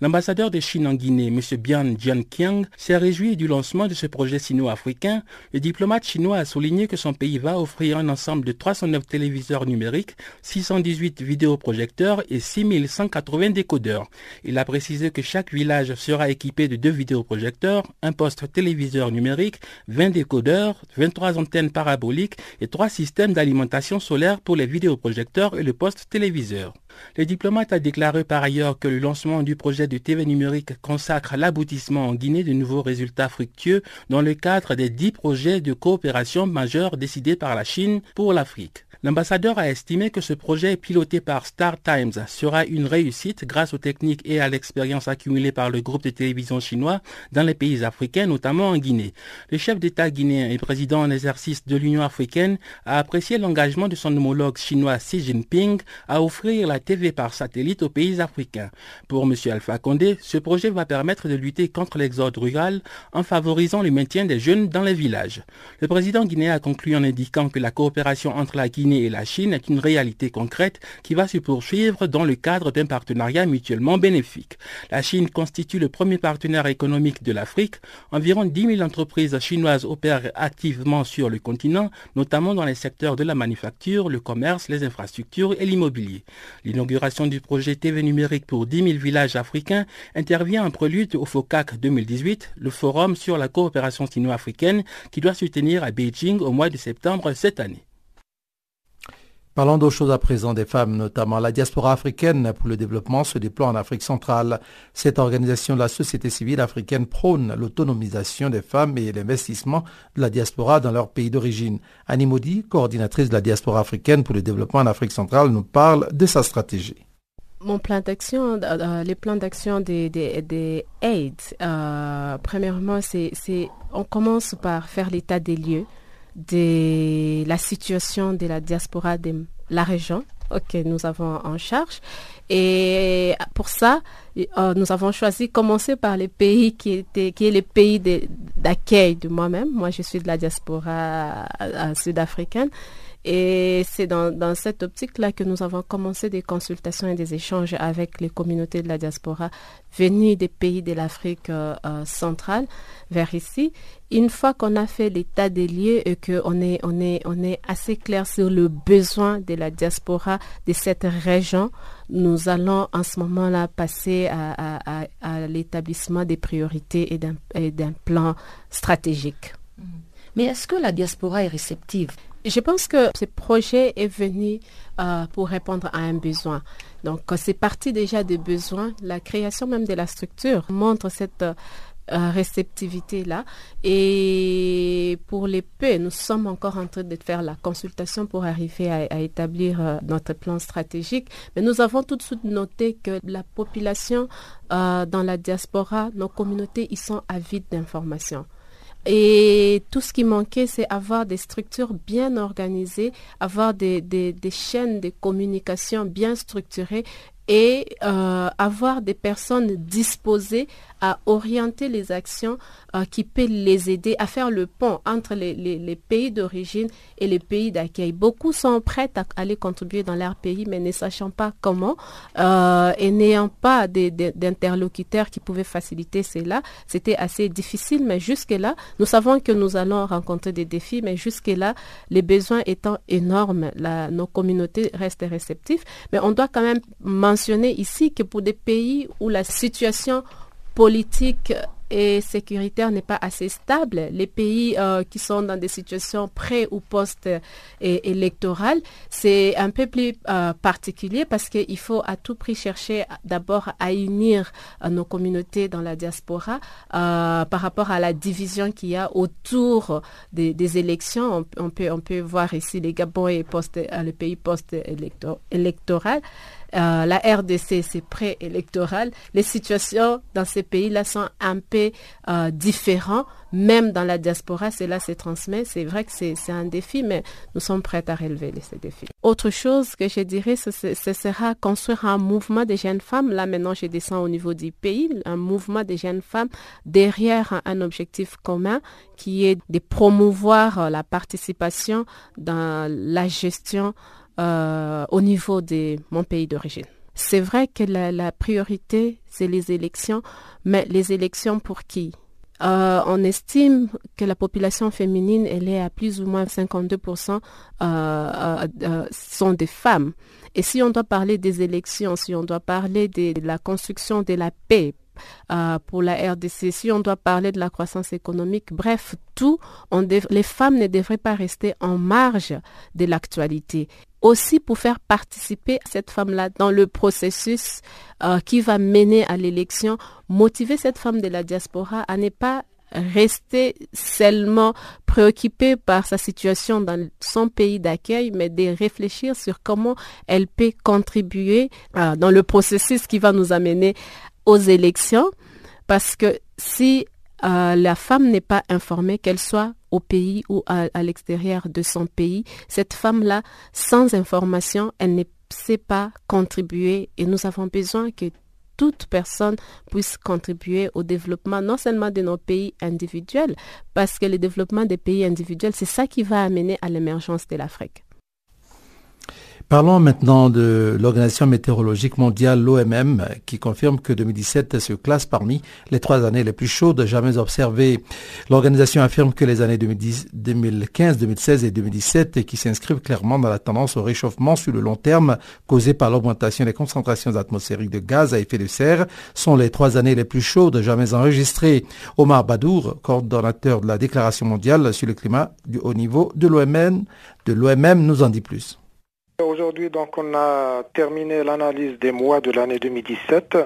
L'ambassadeur de Chine en Guinée, M. Bian Jianqiang, s'est réjoui du lancement de ce projet sino-africain. Le diplomate chinois a souligné que son pays va offrir un ensemble de 309 téléviseurs numériques, 618 vidéoprojecteurs et 6180 décodeurs. Il a précisé que chaque village sera équipé de deux vidéoprojecteurs, un poste téléviseur numérique, 20 décodeurs, 23 antennes paraboliques et trois systèmes d'alimentation solaire pour les vidéoprojecteurs et le poste téléviseur. Le diplomate a déclaré par ailleurs que le lancement du projet de TV numérique consacre l'aboutissement en Guinée de nouveaux résultats fructueux dans le cadre des dix projets de coopération majeurs décidés par la Chine pour l'Afrique. L'ambassadeur a estimé que ce projet piloté par Star Times sera une réussite grâce aux techniques et à l'expérience accumulée par le groupe de télévision chinois dans les pays africains, notamment en Guinée. Le chef d'État guinéen et président en exercice de l'Union africaine a apprécié l'engagement de son homologue chinois Xi Jinping à offrir la TV par satellite aux pays africains. Pour M. Alpha Condé, ce projet va permettre de lutter contre l'exode rural en favorisant le maintien des jeunes dans les villages. Le président guinéen a conclu en indiquant que la coopération entre la Guinée et la Chine est une réalité concrète qui va se poursuivre dans le cadre d'un partenariat mutuellement bénéfique. La Chine constitue le premier partenaire économique de l'Afrique. Environ 10 000 entreprises chinoises opèrent activement sur le continent, notamment dans les secteurs de la manufacture, le commerce, les infrastructures et l'immobilier. L'inauguration du projet TV numérique pour 10 000 villages africains intervient en prélude au FOCAC 2018, le forum sur la coopération sino-africaine qui doit se tenir à Beijing au mois de septembre cette année. Parlons d'autres choses à présent des femmes, notamment la diaspora africaine pour le développement se déploie en Afrique centrale. Cette organisation de la société civile africaine prône l'autonomisation des femmes et l'investissement de la diaspora dans leur pays d'origine. Annie Modi, coordinatrice de la diaspora africaine pour le développement en Afrique centrale, nous parle de sa stratégie. Mon plan d'action, euh, euh, les plans d'action des, des, AIDS, euh, premièrement, c'est, on commence par faire l'état des lieux de la situation de la diaspora de la région que nous avons en charge. Et pour ça, euh, nous avons choisi commencer par les pays qui étaient qui est les pays d'accueil de, moi-même. Moi, je suis de la diaspora sud-africaine. Et c'est dans, cette optique-là que nous avons commencé des consultations et des échanges avec les communautés de la diaspora venues des pays de l'Afrique euh, euh, centrale vers ici. Une fois qu'on a fait l'état des lieux et qu'on est, assez clair sur le besoin de la diaspora de cette région, nous allons en ce moment-là passer à, l'établissement des priorités et d'un plan stratégique. Mais est-ce que la diaspora est réceptive? Je pense que ce projet est venu euh, pour répondre à un besoin. Donc, c'est parti déjà des besoins. La création même de la structure montre cette euh, réceptivité-là. Et pour les peu, nous sommes encore en train de faire la consultation pour arriver à, établir euh, notre plan stratégique. Mais nous avons tout de suite noté que la population dans la diaspora, nos communautés, ils sont avides d'informations. Et tout ce qui manquait, c'est avoir des structures bien organisées, avoir des, des, des chaînes de communication bien structurées et euh, avoir des personnes disposées à orienter les actions euh, qui peuvent les aider à faire le pont entre les, les, pays d'origine et les pays d'accueil. Beaucoup sont prêts à aller contribuer dans leur pays, mais ne sachant pas comment euh, et n'ayant pas d'interlocuteurs qui pouvaient faciliter cela. C'était assez difficile, mais jusque-là, nous savons que nous allons rencontrer des défis, mais jusque-là, les besoins étant énormes, nos communautés restent réceptives. Mais on doit quand même mentionner ici que pour des pays où la situation politique et sécuritaire n'est pas assez stable. Les pays euh, qui sont dans des situations pré ou post-électorales, c'est un peu plus euh, particulier parce qu'il faut à tout prix chercher d'abord à unir euh, nos communautés dans la diaspora par rapport à la division qu'il y a autour des, élections. On, peut, on peut voir ici les Gabon et post, le pays post-électoral. Euh, la RDC, c'est préélectoral. Les situations dans ces pays-là sont un peu euh, différentes. Même dans la diaspora, cela se transmet. C'est vrai que c'est un défi, mais nous sommes prêts à relever ces défis. Autre chose que je dirais, ce, ce sera construire un mouvement des jeunes femmes. Là, maintenant, je descends au niveau du pays, un mouvement des jeunes femmes derrière un objectif commun qui est de promouvoir la participation dans la gestion euh, au niveau de mon pays d'origine. C'est vrai que la, priorité, c'est les élections, mais les élections pour qui? Euh, on estime que la population féminine, elle est à plus ou moins 52% euh, sont des femmes. Et si on doit parler des élections, si on doit parler de la construction de la paix euh, pour la RDC, si on doit parler de la croissance économique, bref, tout, les femmes ne devraient pas rester en marge de l'actualité. Aussi pour faire participer cette femme-là dans le processus euh, qui va mener à l'élection, motiver cette femme de la diaspora à ne pas rester seulement préoccupée par sa situation dans son pays d'accueil, mais de réfléchir sur comment elle peut contribuer euh, dans le processus qui va nous amener aux élections, parce que si euh, la femme n'est pas informée, qu'elle soit au pays ou à, l'extérieur de son pays, cette femme-là, sans information, elle ne sait pas contribuer et nous avons besoin que toute personne puisse contribuer au développement non seulement de nos pays individuels, parce que le développement des pays individuels, c'est ça qui va amener à l'émergence de l'Afrique. Parlons maintenant de l'Organisation météorologique mondiale, l'OMM, qui confirme que 2017 se classe parmi les trois années les plus chaudes jamais observées. L'organisation affirme que les années 2010, 2015, 2016 et 2017, qui s'inscrivent clairement dans la tendance au réchauffement sur le long terme causé par l'augmentation des concentrations atmosphériques de gaz à effet de serre, sont les trois années les plus chaudes jamais enregistrées. Omar Badour, coordonnateur de la Déclaration mondiale sur le climat du haut niveau de l'OMM, de l'OMM nous en dit plus. Aujourd'hui, donc, on a terminé l'analyse des mois de l'année 2017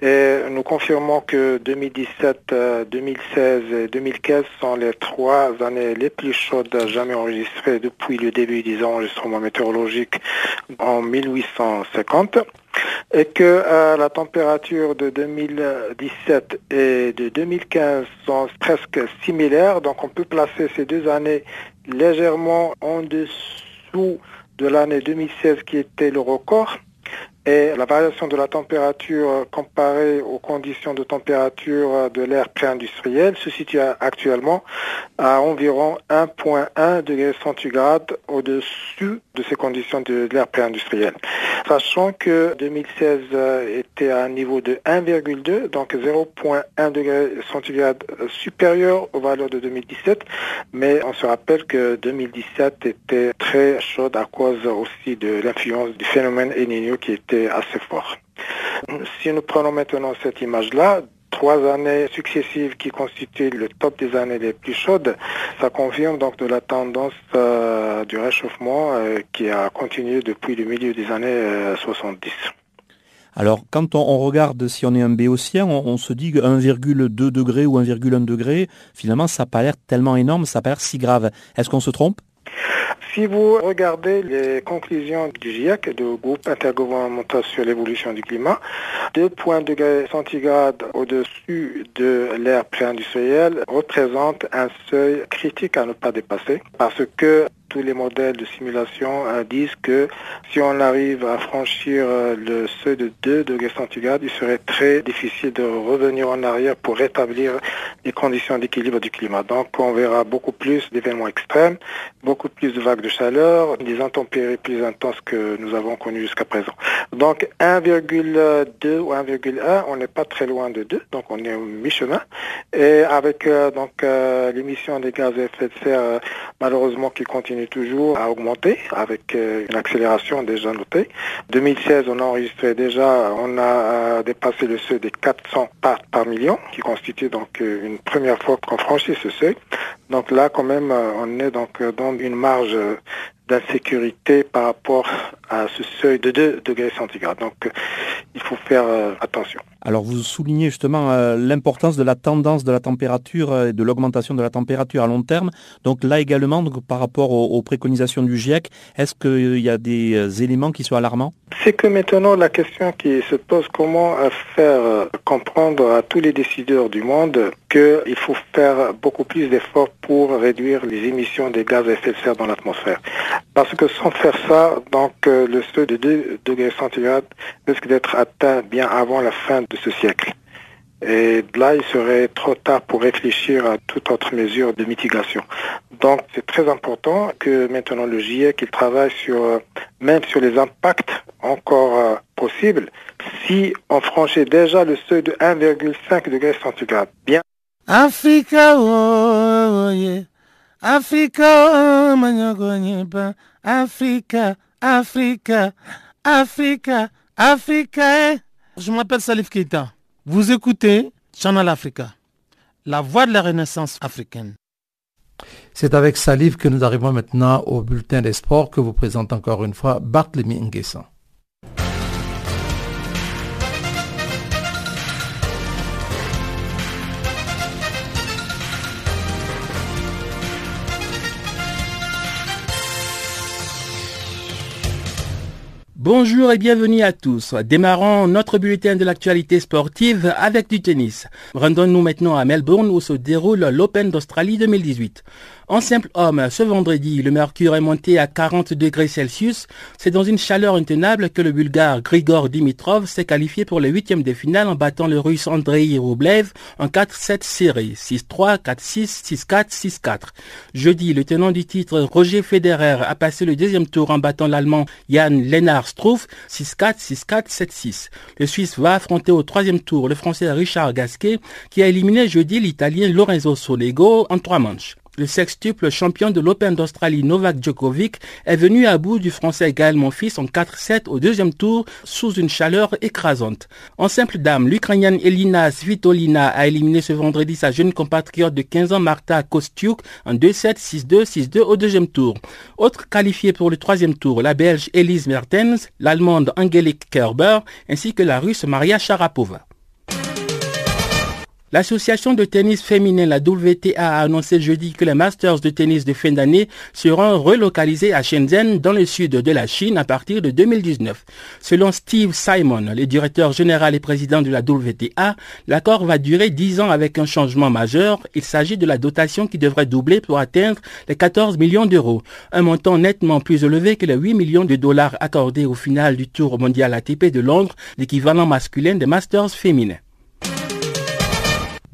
et nous confirmons que 2017, 2016 et 2015 sont les trois années les plus chaudes jamais enregistrées depuis le début des enregistrements météorologiques en 1850 et que euh, la température de 2017 et de 2015 sont presque similaires. Donc on peut placer ces deux années légèrement en dessous de l'année 2016 qui était le record et la variation de la température comparée aux conditions de température de l'air pré-industriel se situe actuellement à environ 1,1 degré centigrade au-dessus de ces conditions de l'air pré-industriel. Sachant que 2016 était à un niveau de 1,2, donc 0,1 degré centigrade supérieur aux valeurs de 2017, mais on se rappelle que 2017 était très chaude à cause aussi de l'influence du phénomène El Niño qui était assez fort. Si nous prenons maintenant cette image-là, trois années successives qui constituent le top des années les plus chaudes, ça confirme donc de la tendance euh, du réchauffement euh, qui a continué depuis le milieu des années 70. Euh, Alors, quand on, regarde si on est un béotien, on, on se dit que 1,2 degré ou 1,1 degré, finalement, ça n'a pas l'air tellement énorme, ça n'a pas l'air si grave. Est-ce qu'on se trompe? Si vous regardez les conclusions du GIEC, du groupe intergouvernemental sur l'évolution du climat, 2,2 degrés centigrades au-dessus de l'ère pré-industrielle représente un seuil critique à ne pas dépasser parce que tous les modèles de simulation euh, disent que si on arrive à franchir euh, le seuil de 2 degrés centigrades, il serait très difficile de revenir en arrière pour rétablir les conditions d'équilibre du climat. Donc on verra beaucoup plus d'événements extrêmes, beaucoup plus de vagues de chaleur, des intempéries plus intenses que nous avons connues jusqu'à présent. Donc 1,2 ou 1,1, on n'est pas très loin de 2, donc on est au mi-chemin. Et avec euh, donc l'émission des gaz à effet de serre, malheureusement qui continue toujours à augmenter avec euh, une accélération déjà notée. 2016, on a enregistré déjà, on a euh, dépassé le seuil des 400 parts par million, qui constitue donc euh, une première fois qu'on franchit ce seuil. Donc là, quand même, on est donc dans une marge d'insécurité par rapport à ce seuil de 2 degrés centigrades. Donc il faut faire attention. Alors vous soulignez justement euh, l'importance de la tendance de la température euh, et de l'augmentation de la température à long terme. Donc là également, donc, par rapport aux, préconisations du GIEC, est-ce qu'il y a des euh, éléments qui sont alarmants? C'est que maintenant la question qui se pose, comment faire comprendre à tous les décideurs du monde qu'il faut faire beaucoup plus d'efforts pour réduire les émissions des gaz à effet de serre dans l'atmosphère? Parce que sans faire ça, donc le seuil de 2 degrés centigrades risque d'être atteint bien avant la fin de ce siècle. Et là, il serait trop tard pour réfléchir à toute autre mesure de mitigation. Donc, c'est très important que maintenant le GIEC il travaille sur, euh, même sur les impacts encore euh, possibles, si on franchit déjà le seuil de 1,5 degré centigrade. Bien. Oh, yeah. Africa, Africa, Africa, Africa, Africa. Eh. Je m'appelle Salif Keita. Vous écoutez Channel Africa, la voix de la renaissance africaine. C'est avec Salif que nous arrivons maintenant au bulletin des sports que vous présente encore une fois Barthélemy Nguessan. Bonjour et bienvenue à tous. Démarrons notre bulletin de l'actualité sportive avec du tennis. Rendons-nous maintenant à Melbourne où se déroule l'Open d'Australie 2018. En simple homme, ce vendredi, le mercure est monté à 40 degrés Celsius. C'est dans une chaleur intenable que le bulgare Grigor Dimitrov s'est qualifié pour le huitième de finale en battant le russe Andrei Rublev en 4-7 séries, 6-3, 4-6, 6-4, 6-4. Jeudi, le tenant du titre Roger Federer a passé le deuxième tour en battant l'allemand Jan Lennart Struff 6-4, 6-4, 7-6. Le Suisse va affronter au troisième tour le français Richard Gasquet qui a éliminé jeudi l'italien Lorenzo Sonego en trois manches. Le sextuple champion de l'Open d'Australie Novak Djokovic est venu à bout du français Gaël Monfils en 4-7 au deuxième tour sous une chaleur écrasante. En simple dame, l'Ukrainienne Elina Svitolina a éliminé ce vendredi sa jeune compatriote de 15 ans Marta Kostiuk en 2-7, 6-2, 6-2 au deuxième tour. Autre qualifiée pour le troisième tour, la Belge Elise Mertens, l'Allemande Angelique Kerber ainsi que la Russe Maria Sharapova. L'association de tennis féminin, la WTA, a annoncé jeudi que les Masters de tennis de fin d'année seront relocalisés à Shenzhen, dans le sud de la Chine, à partir de 2019. Selon Steve Simon, le directeur général et président de la WTA, l'accord va durer 10 ans avec un changement majeur. Il s'agit de la dotation qui devrait doubler pour atteindre les 14 millions d'euros, un montant nettement plus élevé que les 8 millions de dollars accordés au final du Tour mondial ATP de Londres, l'équivalent masculin des Masters féminins.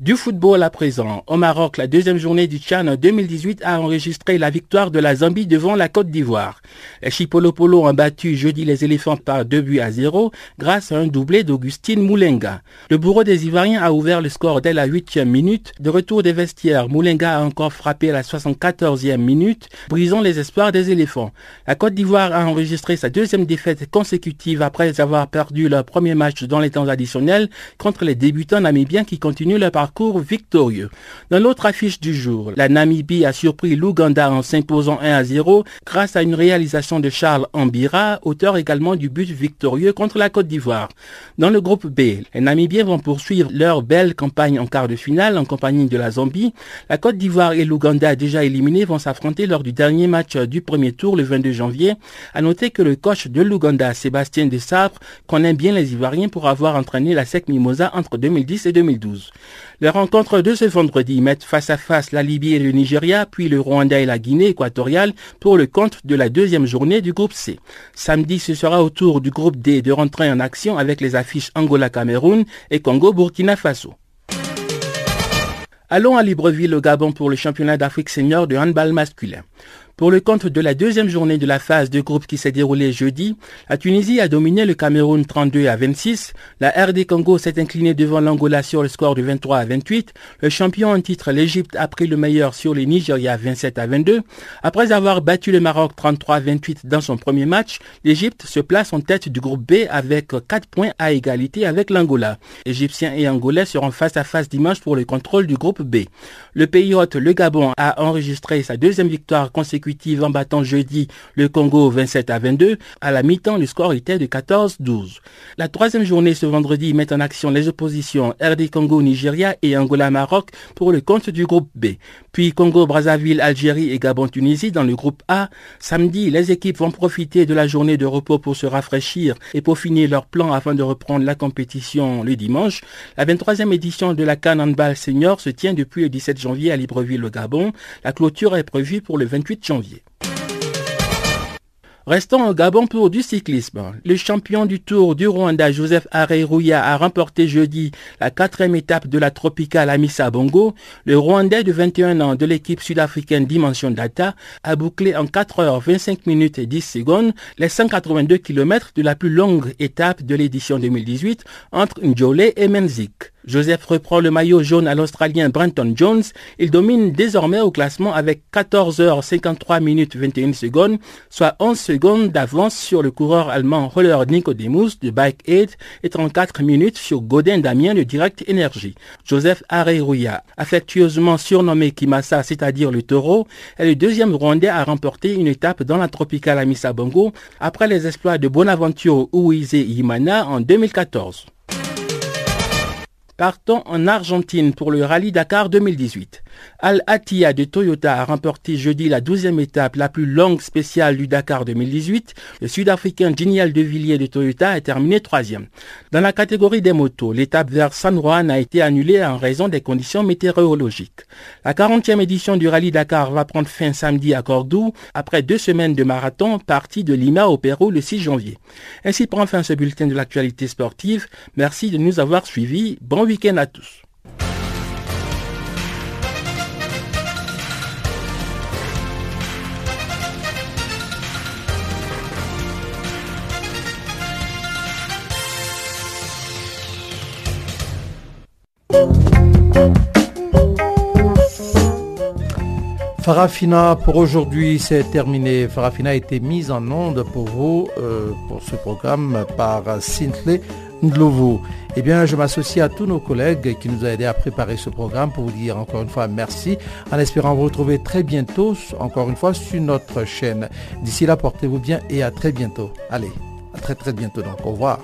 Du football à présent. Au Maroc, la deuxième journée du Tchad 2018 a enregistré la victoire de la Zambie devant la Côte d'Ivoire. Les Chipolopolo ont battu jeudi les éléphants par deux buts à zéro grâce à un doublé d'Augustine Moulenga. Le bourreau des Ivoiriens a ouvert le score dès la huitième minute. De retour des vestiaires, Moulenga a encore frappé à la 74e minute, brisant les espoirs des éléphants. La Côte d'Ivoire a enregistré sa deuxième défaite consécutive après avoir perdu leur premier match dans les temps additionnels contre les débutants namibiens qui continuent leur parcours victorieux. Dans l'autre affiche du jour, la Namibie a surpris l'Ouganda en s'imposant 1 à 0 grâce à une réalisation de Charles Ambira, auteur également du but victorieux contre la Côte d'Ivoire. Dans le groupe B, les Namibiens vont poursuivre leur belle campagne en quart de finale en compagnie de la Zambie. La Côte d'Ivoire et l'Ouganda déjà éliminés vont s'affronter lors du dernier match du premier tour le 22 janvier. À noter que le coach de l'Ouganda, Sébastien Desabre, connaît bien les Ivoiriens pour avoir entraîné la SEC Mimosa entre 2010 et 2012. Les rencontres de ce vendredi mettent face à face la Libye et le Nigeria, puis le Rwanda et la Guinée équatoriale pour le compte de la deuxième journée du groupe C. Samedi, ce sera au tour du groupe D de rentrer en action avec les affiches Angola-Cameroun et Congo-Burkina Faso. Allons à Libreville au Gabon pour le championnat d'Afrique senior de handball masculin. Pour le compte de la deuxième journée de la phase de groupe qui s'est déroulée jeudi, la Tunisie a dominé le Cameroun 32 à 26, la RD Congo s'est inclinée devant l'Angola sur le score de 23 à 28, le champion en titre l'Égypte a pris le meilleur sur les Nigeria 27 à 22. Après avoir battu le Maroc 33 à 28 dans son premier match, l'Égypte se place en tête du groupe B avec 4 points à égalité avec l'Angola. Égyptiens et Angolais seront face à face dimanche pour le contrôle du groupe B. Le pays hôte, le Gabon, a enregistré sa deuxième victoire consécutive en battant jeudi le Congo 27 à 22. À la mi-temps, le score était de 14-12. La troisième journée ce vendredi met en action les oppositions RD Congo, Nigeria et Angola, Maroc pour le compte du groupe B. Puis Congo, Brazzaville, Algérie et Gabon, Tunisie dans le groupe A. Samedi, les équipes vont profiter de la journée de repos pour se rafraîchir et peaufiner leur plan afin de reprendre la compétition le dimanche. La 23e édition de la Cannes Handball Senior se tient depuis le 17 janvier à Libreville, au Gabon. La clôture est prévue pour le 28 janvier. Restons au Gabon pour du cyclisme. Le champion du Tour du Rwanda, Joseph Areruya, a remporté jeudi la quatrième étape de la tropicale Amissa Bongo. Le Rwandais de 21 ans de l'équipe sud-africaine Dimension Data a bouclé en 4 heures 25 minutes et 10 secondes les 182 km de la plus longue étape de l'édition 2018 entre Ndjolé et Menzik. Joseph reprend le maillot jaune à l'Australien Brenton Jones. Il domine désormais au classement avec 14 h 53 minutes 21 secondes, soit 11 secondes d'avance sur le coureur allemand Roller Nicodemus de Bike Aid et 34 minutes sur Godin Damien de Direct Energy. Joseph Areruya, affectueusement surnommé Kimasa, c'est-à-dire le taureau, est le deuxième Rwandais à remporter une étape dans la tropicale Amissa Bongo après les exploits de Bonaventure Uwize Imana en 2014. Partons en Argentine pour le Rallye Dakar 2018. Al Attiyah de Toyota a remporté jeudi la douzième étape la plus longue spéciale du Dakar 2018. Le Sud-Africain Ginial de Villiers de Toyota a terminé troisième. Dans la catégorie des motos, l'étape vers San Juan a été annulée en raison des conditions météorologiques. La 40e édition du Rallye Dakar va prendre fin samedi à Cordoue après deux semaines de marathon parti de Lima au Pérou le 6 janvier. Ainsi prend fin ce bulletin de l'actualité sportive. Merci de nous avoir suivis. Bon week-end à tous. Farafina, pour aujourd'hui, c'est terminé. Farafina a été mise en onde pour vous, euh, pour ce programme, par Sintley Ndlovo. Eh bien, je m'associe à tous nos collègues qui nous ont aidés à préparer ce programme pour vous dire encore une fois merci, en espérant vous retrouver très bientôt, encore une fois, sur notre chaîne. D'ici là, portez-vous bien et à très bientôt. Allez, à très très bientôt donc. Au revoir.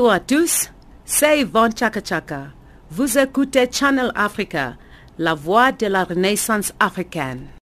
Bonjour à tous, c'est Yvonne Chaka Chaka. Vous écoutez Channel Africa, la voix de la renaissance africaine.